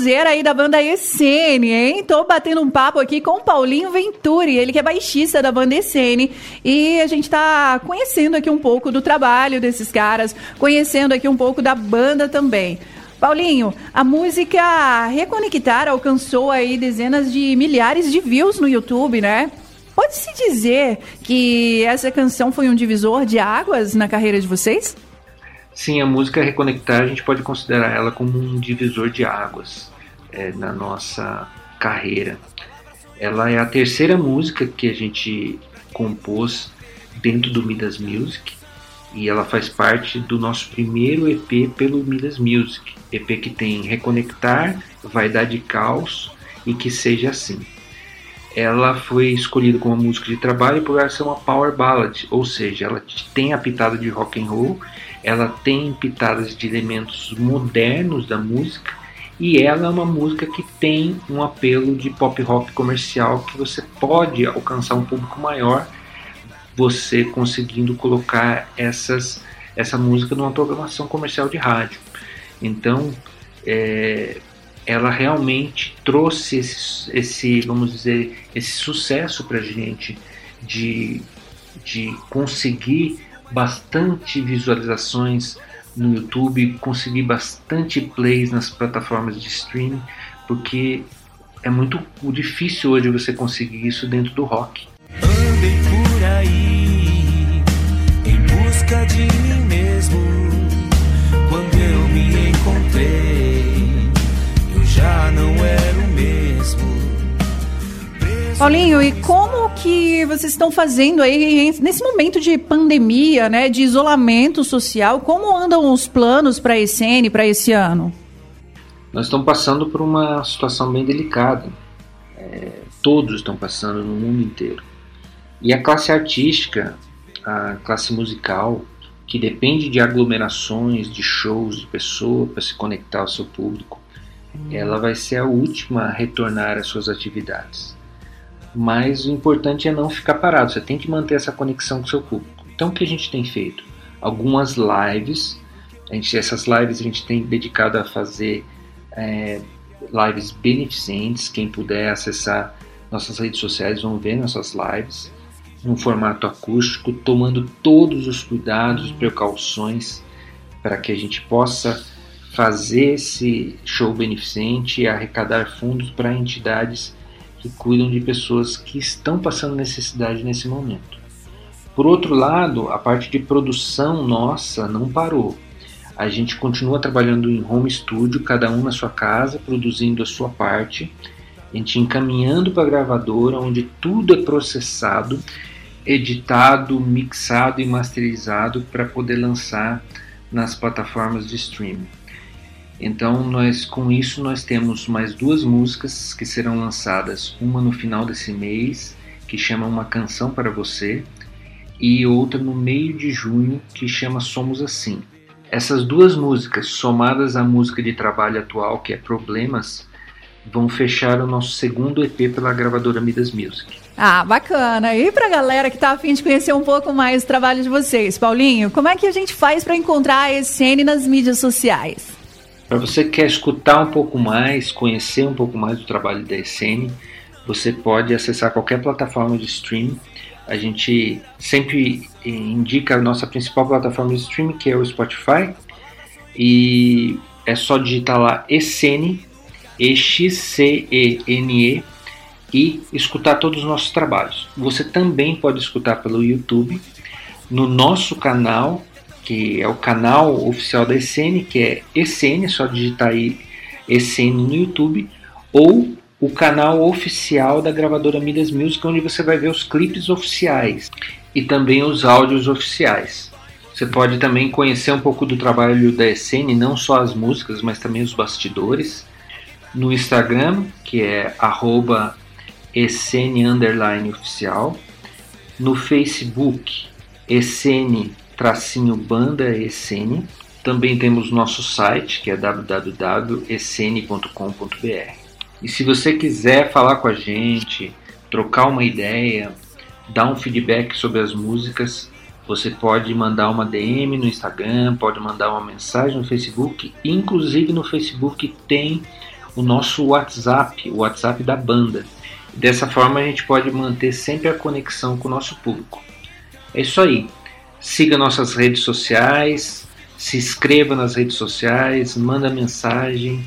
Sonzeira aí da banda Essene, hein? Tô batendo um papo aqui com o Paulinho Venturi, ele que é baixista da banda Essene, e a gente tá conhecendo aqui um pouco do trabalho desses caras, conhecendo aqui um pouco da banda também. Paulinho, a música Reconectar alcançou aí dezenas de milhares de views no YouTube, né? Pode-se dizer que essa canção foi um divisor de águas na carreira de vocês? Sim, a música Reconectar a gente pode considerar ela como um divisor de águas é, na nossa carreira. Ela é a terceira música que a gente compôs dentro do Midas Music e ela faz parte do nosso primeiro EP pelo Midas Music. EP que tem Reconectar, Vai Dar de Caos e Que Seja Assim. Ela foi escolhida como música de trabalho por ela ser uma power ballad, ou seja, ela tem a pitada de rock and roll, ela tem pitadas de elementos modernos da música e ela é uma música que tem um apelo de pop rock comercial que você pode alcançar um público maior você conseguindo colocar essas, essa música numa programação comercial de rádio. Então, é, ela realmente trouxe esse, esse, vamos dizer, esse sucesso para a gente de, de conseguir bastante visualizações no YouTube, conseguir bastante plays nas plataformas de streaming, porque é muito difícil hoje você conseguir isso dentro do rock. Andei por aí em busca de mim mesmo. Quando eu me encontrei, eu já não era o mesmo. Paulinho, e como que vocês estão fazendo aí nesse momento de pandemia, né, de isolamento social? Como andam os planos para esse ano, para esse ano? Nós estamos passando por uma situação bem delicada. É, todos estão passando no mundo inteiro. E a classe artística, a classe musical, que depende de aglomerações, de shows, de pessoas para se conectar ao seu público, ela vai ser a última a retornar às suas atividades. Mas o importante é não ficar parado, você tem que manter essa conexão com o seu público. Então o que a gente tem feito? Algumas lives, a gente, essas lives a gente tem dedicado a fazer é, lives beneficentes, quem puder acessar nossas redes sociais vão ver nossas lives num formato acústico, tomando todos os cuidados precauções para que a gente possa fazer esse show beneficente e arrecadar fundos para entidades que cuidam de pessoas que estão passando necessidade nesse momento. Por outro lado, a parte de produção nossa não parou. A gente continua trabalhando em home studio, cada um na sua casa, produzindo a sua parte, a gente encaminhando para a gravadora, onde tudo é processado, editado, mixado e masterizado para poder lançar nas plataformas de streaming. Então, nós com isso nós temos mais duas músicas que serão lançadas, uma no final desse mês, que chama Uma Canção para Você, e outra no meio de junho, que chama Somos Assim. Essas duas músicas, somadas à música de trabalho atual, que é Problemas, vão fechar o nosso segundo EP pela gravadora Midas Music. Ah, bacana. E pra galera que tá afim de conhecer um pouco mais o trabalho de vocês, Paulinho, como é que a gente faz para encontrar a ESN nas mídias sociais? Para você que quer escutar um pouco mais, conhecer um pouco mais do trabalho da ESN, você pode acessar qualquer plataforma de streaming. A gente sempre indica a nossa principal plataforma de streaming, que é o Spotify, e é só digitar lá ESN, E-X-C-E-N-E, e escutar todos os nossos trabalhos. Você também pode escutar pelo YouTube, no nosso canal, que é o canal oficial da ECN, que é ECN, é só digitar aí ECN no YouTube, ou o canal oficial da gravadora Midas Music, onde você vai ver os clipes oficiais e também os áudios oficiais. Você pode também conhecer um pouco do trabalho da ECN, não só as músicas, mas também os bastidores, no Instagram, que é arroba oficial, no Facebook ECN tracinho banda ECN, também temos nosso site que é www.ecn.com.br. E se você quiser falar com a gente, trocar uma ideia, dar um feedback sobre as músicas, Você pode mandar uma DM no Instagram, pode mandar uma mensagem no Facebook, inclusive no Facebook tem o nosso WhatsApp, o WhatsApp da banda. Dessa forma a gente pode manter sempre a conexão com o nosso público. É isso aí. Siga nossas redes sociais, se inscreva nas redes sociais, manda mensagem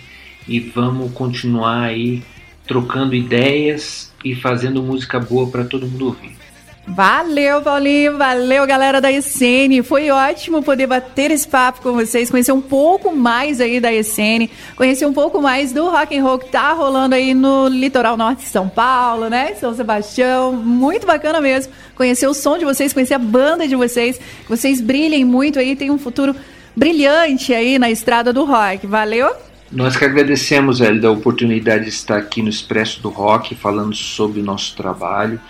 e vamos continuar aí trocando ideias e fazendo música boa para todo mundo ouvir. Valeu, Paulinho. Valeu, galera da ECN. Foi ótimo poder bater esse papo com vocês, conhecer um pouco mais aí da ECN, conhecer um pouco mais do rock and roll que tá rolando aí no litoral norte de São Paulo, né? São Sebastião. Muito bacana mesmo. Conhecer o som de vocês, conhecer a banda de vocês. Vocês brilhem muito aí, tem um futuro brilhante aí na estrada do rock. Valeu? Nós que agradecemos, Hélio, da oportunidade de estar aqui no Expresso do Rock falando sobre o nosso trabalho.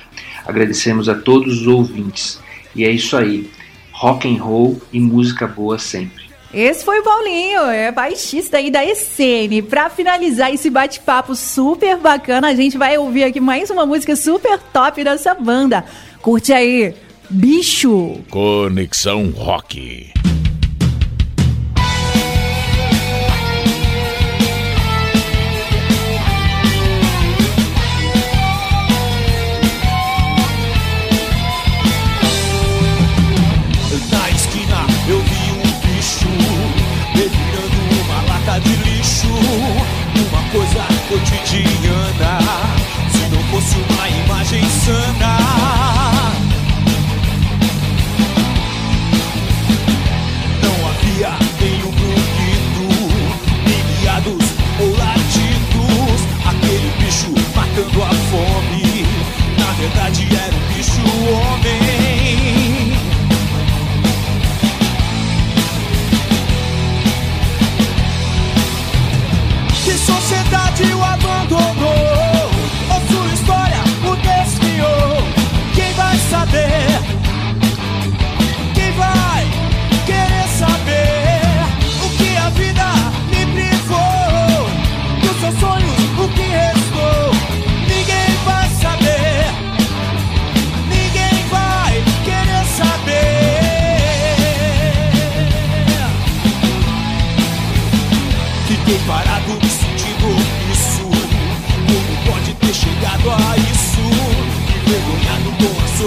Agradecemos a todos os ouvintes. E é isso aí. Rock and roll e música boa sempre. Esse foi o Paulinho, é baixista aí da ECN. Pra finalizar esse bate-papo super bacana, a gente vai ouvir aqui mais uma música super top dessa banda. Curte aí, Bicho. Conexão Rock. Cotidiana Se não fosse uma imagem sana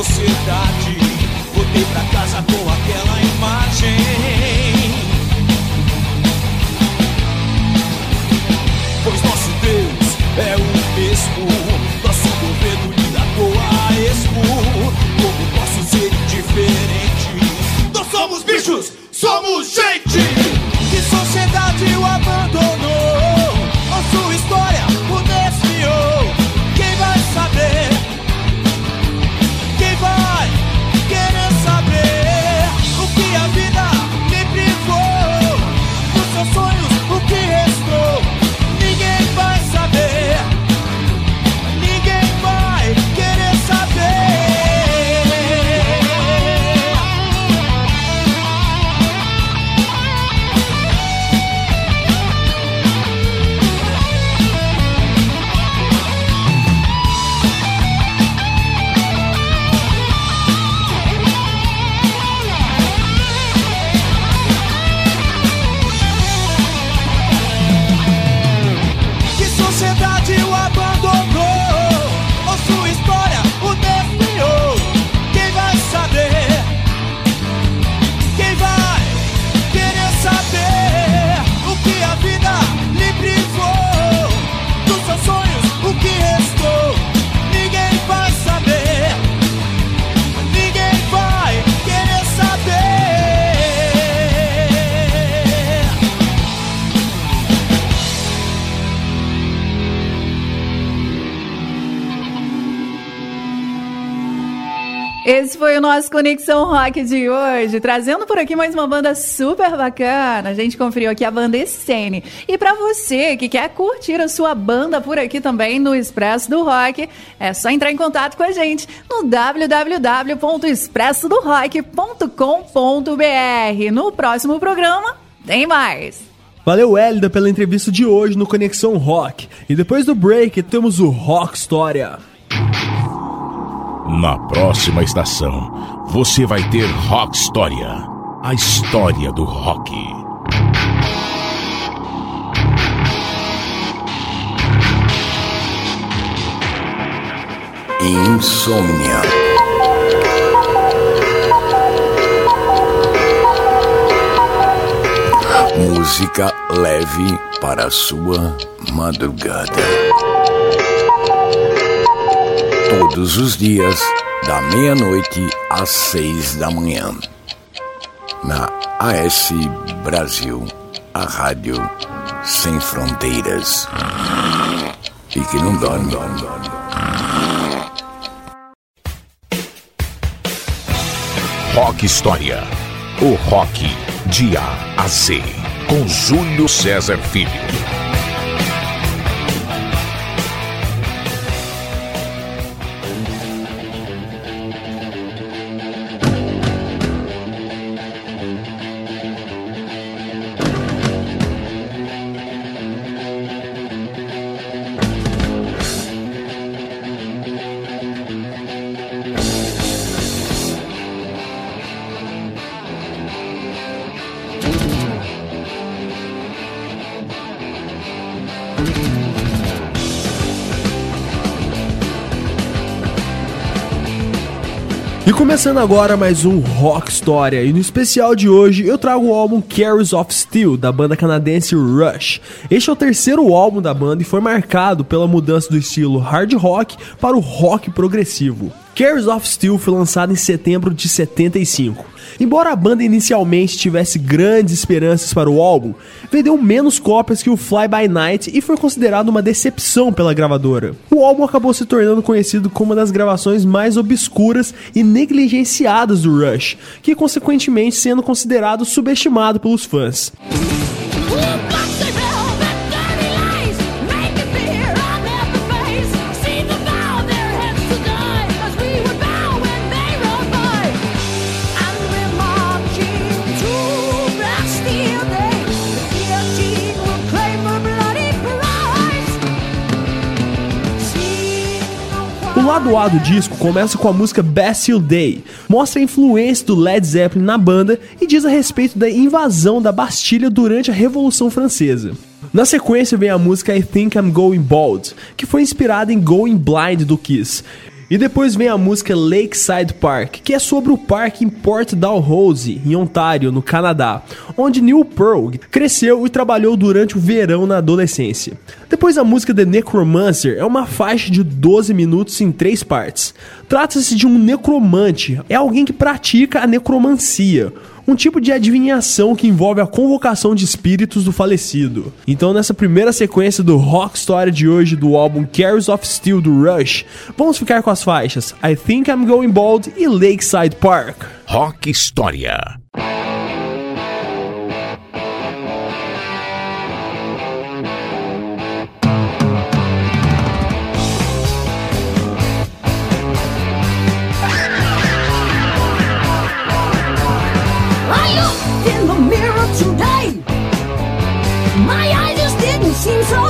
sociedade Voltei pra casa com aquela imagem. Pois nosso Deus é o mesmo. Nosso governo lida com a esmo Como posso ser indiferente? Nós somos bichos, somos gente Esse foi o nosso Conexão Rock de hoje, trazendo por aqui mais uma banda super bacana. A gente conferiu aqui a banda. E pra você que quer curtir a sua banda por aqui também no Expresso do Rock, é só entrar em contato com a gente no www.expressodorock.com.br. No próximo programa, tem mais. Valeu, Hélida, pela entrevista de hoje no Conexão Rock. E depois do break, temos o Rock História. Na próxima estação, você vai ter Rock História a história do rock. Insônia. Música leve para sua madrugada. Todos os dias, da meia-noite às seis da manhã. Na AS Brasil, a rádio sem fronteiras. E que não dorme, dorme, dorme. Rock História. O rock de A a Z. Com Júlio César Filho. Começando agora mais um Rock História, e no especial de hoje eu trago o álbum Carries of Steel, da banda canadense Rush. Este é o terceiro álbum da banda e foi marcado pela mudança do estilo hard rock para o rock progressivo. Carries of Steel foi lançado em setembro de 75. Embora a banda inicialmente tivesse grandes esperanças para o álbum, vendeu menos cópias que o Fly By Night e foi considerado uma decepção pela gravadora. O álbum acabou se tornando conhecido como uma das gravações mais obscuras e negligenciadas do Rush, que consequentemente sendo considerado subestimado pelos fãs. Lado A do disco começa com a música Bastille Day, mostra a influência do Led Zeppelin na banda e diz a respeito da invasão da Bastilha durante a Revolução Francesa. Na sequência vem a música I Think I'm Going Bald, que foi inspirada em Going Blind do Kiss. E depois vem a música Lakeside Park, que é sobre o parque em Port Dalhousie, em Ontário, no Canadá, onde Neil Pearl cresceu e trabalhou durante o verão na adolescência. Depois a música The Necromancer é uma faixa de 12 minutos em três partes. Trata-se de um necromante, é alguém que pratica a necromancia, um tipo de adivinhação que envolve a convocação de espíritos do falecido. Então, nessa primeira sequência do Rock Story de hoje do álbum Carries of Steel do Rush, vamos ficar com as faixas I Think I'm Going Bald e Lakeside Park. Rock História. 心中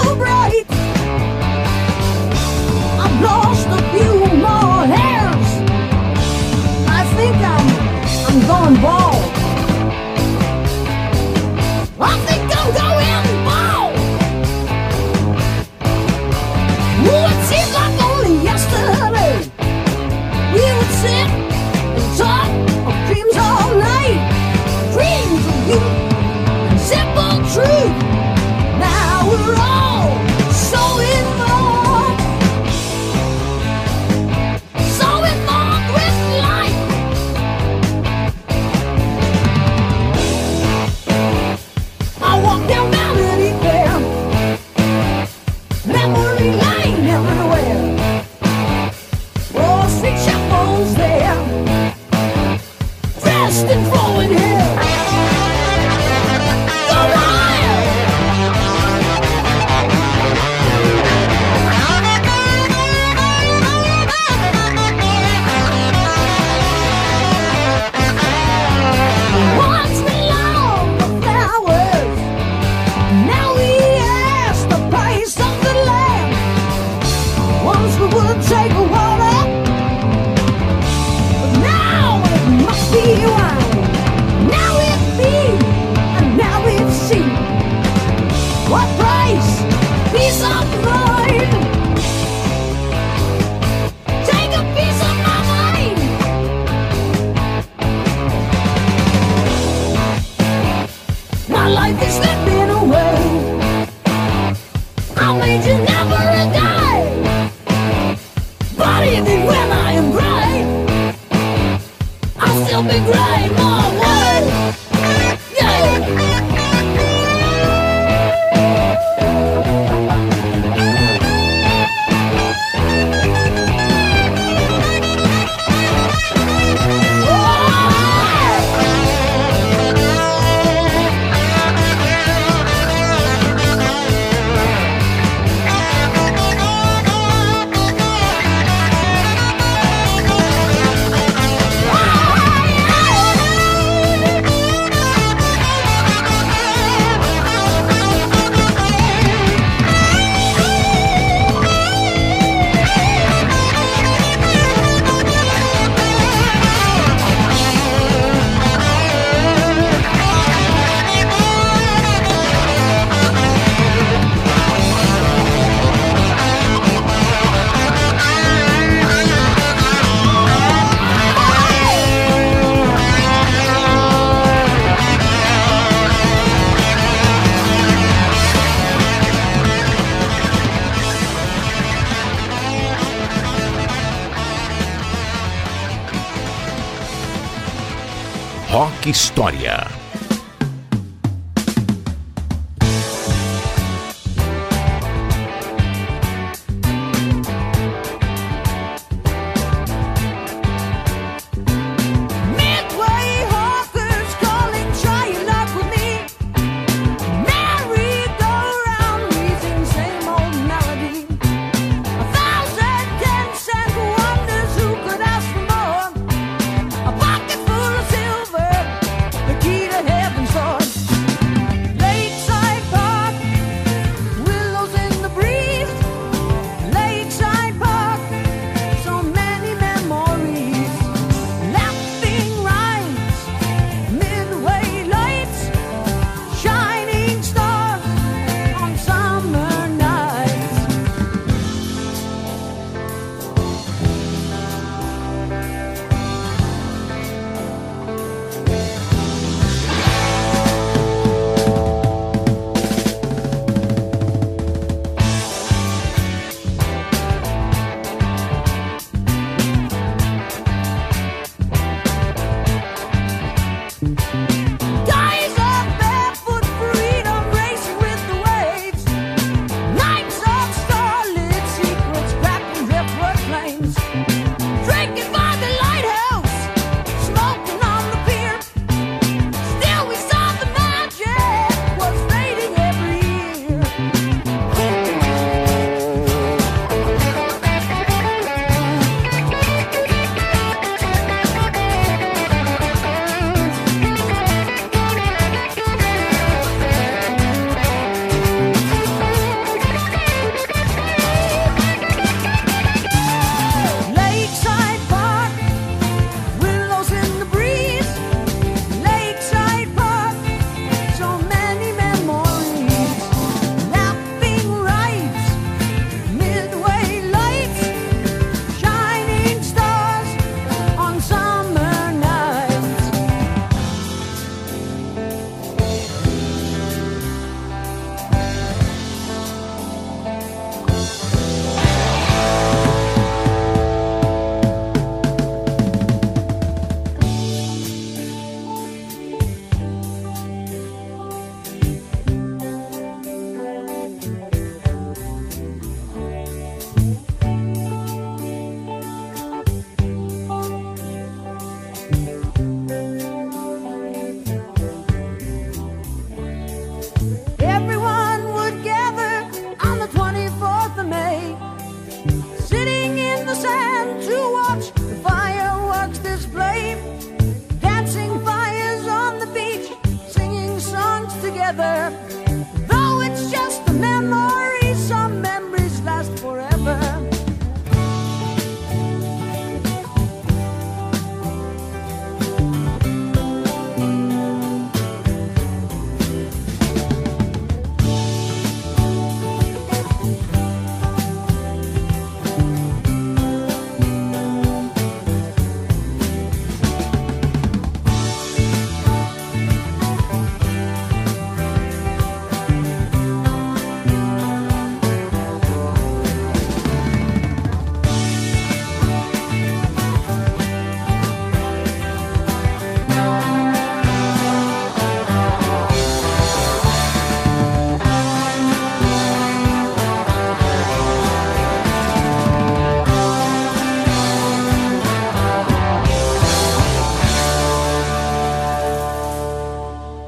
História.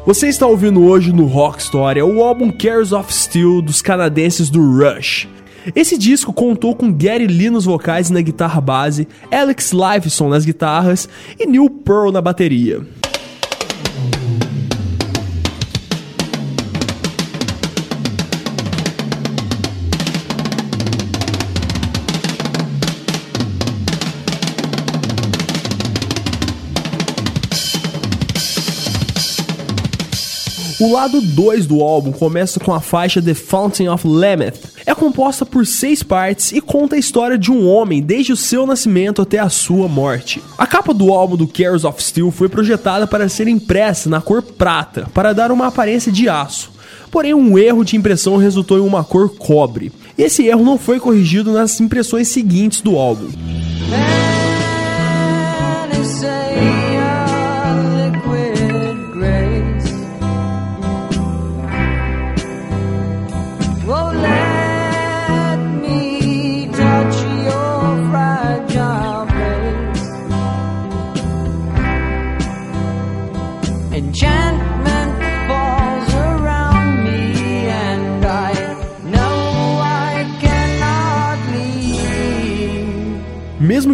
Você está ouvindo hoje no Rock Story o álbum Cares of Steel dos canadenses do Rush. Esse disco contou com Gary Lee nos vocais e na guitarra base, Alex Lifeson nas guitarras e Neil Pearl na bateria. O lado 2 do álbum começa com a faixa The Fountain of Lameth. É composta por seis partes e conta a história de um homem desde o seu nascimento até a sua morte. A capa do álbum do Cares of Steel foi projetada para ser impressa na cor prata, para dar uma aparência de aço. Porém, um erro de impressão resultou em uma cor cobre. Esse erro não foi corrigido nas impressões seguintes do álbum.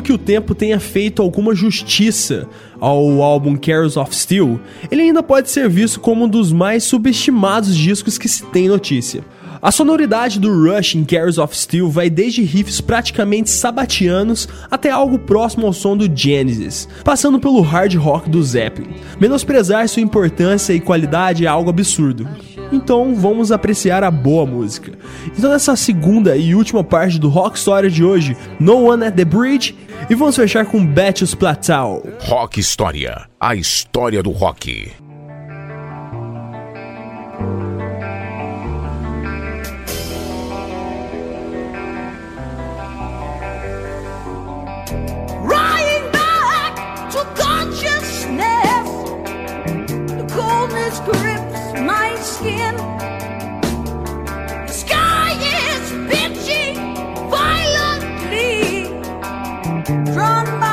Que o tempo tenha feito alguma justiça ao álbum Cares of Steel, ele ainda pode ser visto como um dos mais subestimados discos que se tem notícia. A sonoridade do Rush em Cares of Steel vai desde riffs praticamente sabatianos até algo próximo ao som do Genesis, passando pelo hard rock do Zeppelin. Menosprezar sua importância e qualidade é algo absurdo. Então vamos apreciar a boa música. Então nessa segunda e última parte do Rock Story de hoje, No One at the Bridge, e vamos fechar com Betches Plateau. Rock História. A história do rock. Run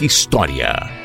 História.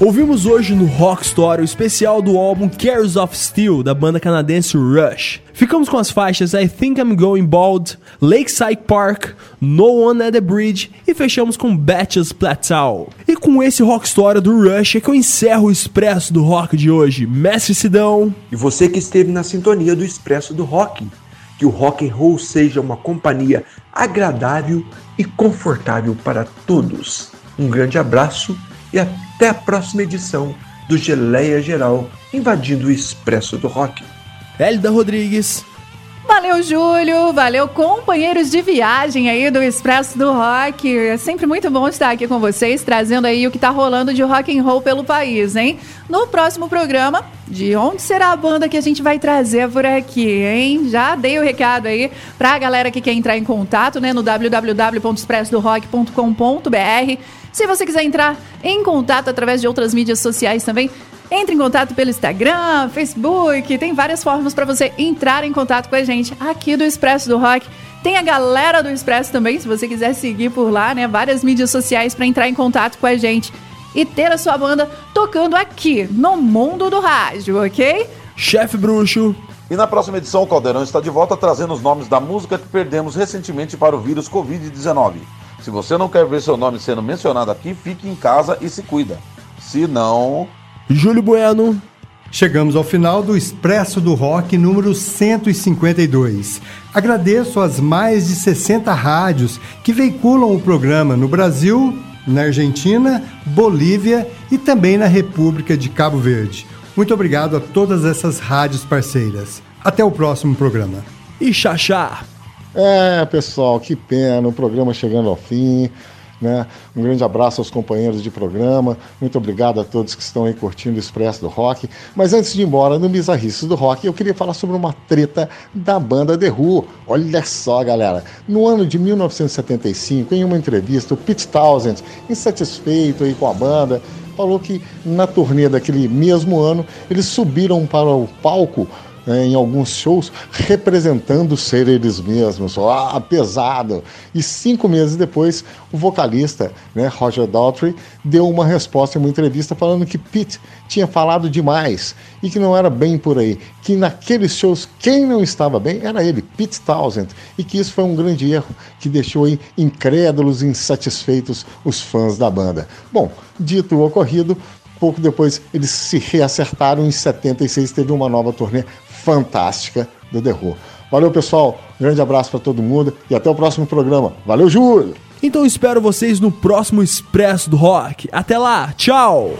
Ouvimos hoje no Rock Story o especial do álbum Cares of Steel, da banda canadense Rush. Ficamos com as faixas I Think I'm Going Bald, Lakeside Park, No One at the Bridge e fechamos com Batches Plateau. E com esse Rock Story do Rush é que eu encerro o Expresso do Rock de hoje. Mestre Sidão, E você que esteve na sintonia do Expresso do Rock. Que o rock and roll seja uma companhia agradável e confortável para todos. Um grande abraço e até a próxima edição do Geleia Geral invadindo o Expresso do Rock. Hélida Rodrigues, Valeu, Júlio. Valeu, companheiros de viagem aí do Expresso do Rock. É sempre muito bom estar aqui com vocês, trazendo aí o que tá rolando de rock and roll pelo país, hein? No próximo programa, de onde será a banda que a gente vai trazer por aqui, hein? Já dei o recado aí pra galera que quer entrar em contato, né, no www.expressodorock.com.br. Se você quiser entrar em contato através de outras mídias sociais também, entre em contato pelo Instagram, Facebook, tem várias formas para você entrar em contato com a gente aqui do Expresso do Rock. Tem a galera do Expresso também, se você quiser seguir por lá, né? Várias mídias sociais para entrar em contato com a gente e ter a sua banda tocando aqui no mundo do rádio, ok? Chefe Bruxo, E na próxima edição, o Caldeirão está de volta trazendo os nomes da música que perdemos recentemente para o vírus Covid-19. Se você não quer ver seu nome sendo mencionado aqui, fique em casa e se cuida. Se não. Júlio Bueno, Chegamos ao final do Expresso do Rock número 152. Agradeço às mais de 60 rádios que veiculam o programa no Brasil, na Argentina, Bolívia e também na República de Cabo Verde. Muito obrigado a todas essas rádios parceiras. Até o próximo programa. e Xaxá. É, pessoal, que pena, o programa chegando ao fim. Né? Um grande abraço aos companheiros de programa. Muito obrigado a todos que estão aí curtindo o Expresso do Rock. Mas antes de ir embora no Bizarrices do Rock, eu queria falar sobre uma treta da banda The Who. Olha só, galera. No ano de 1975, em uma entrevista, o Pete Townsend, insatisfeito aí com a banda, falou que na turnê daquele mesmo ano eles subiram para o palco né, em alguns shows representando ser eles mesmos, ah, pesado. E cinco meses depois, o vocalista, né, Roger Daltrey, deu uma resposta em uma entrevista falando que Pete tinha falado demais e que não era bem por aí, que naqueles shows quem não estava bem era ele, Pete Townsend, e que isso foi um grande erro que deixou aí incrédulos e insatisfeitos os fãs da banda. Bom, dito o ocorrido, pouco depois eles se reacertaram. Em 76 teve uma nova turnê fantástica do The Who. Valeu, pessoal. Um grande abraço para todo mundo e até o próximo programa. Valeu, Júlio! Então espero vocês no próximo Expresso do Rock. Até lá, tchau!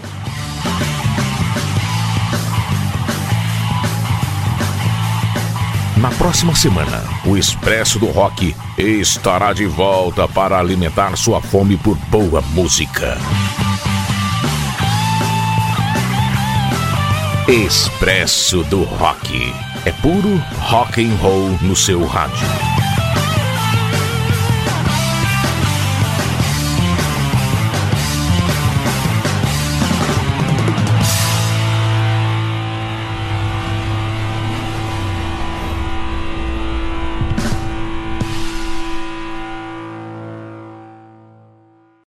Na próxima semana, o Expresso do Rock estará de volta para alimentar sua fome por boa música. Expresso do Rock. É puro rock and roll no seu rádio.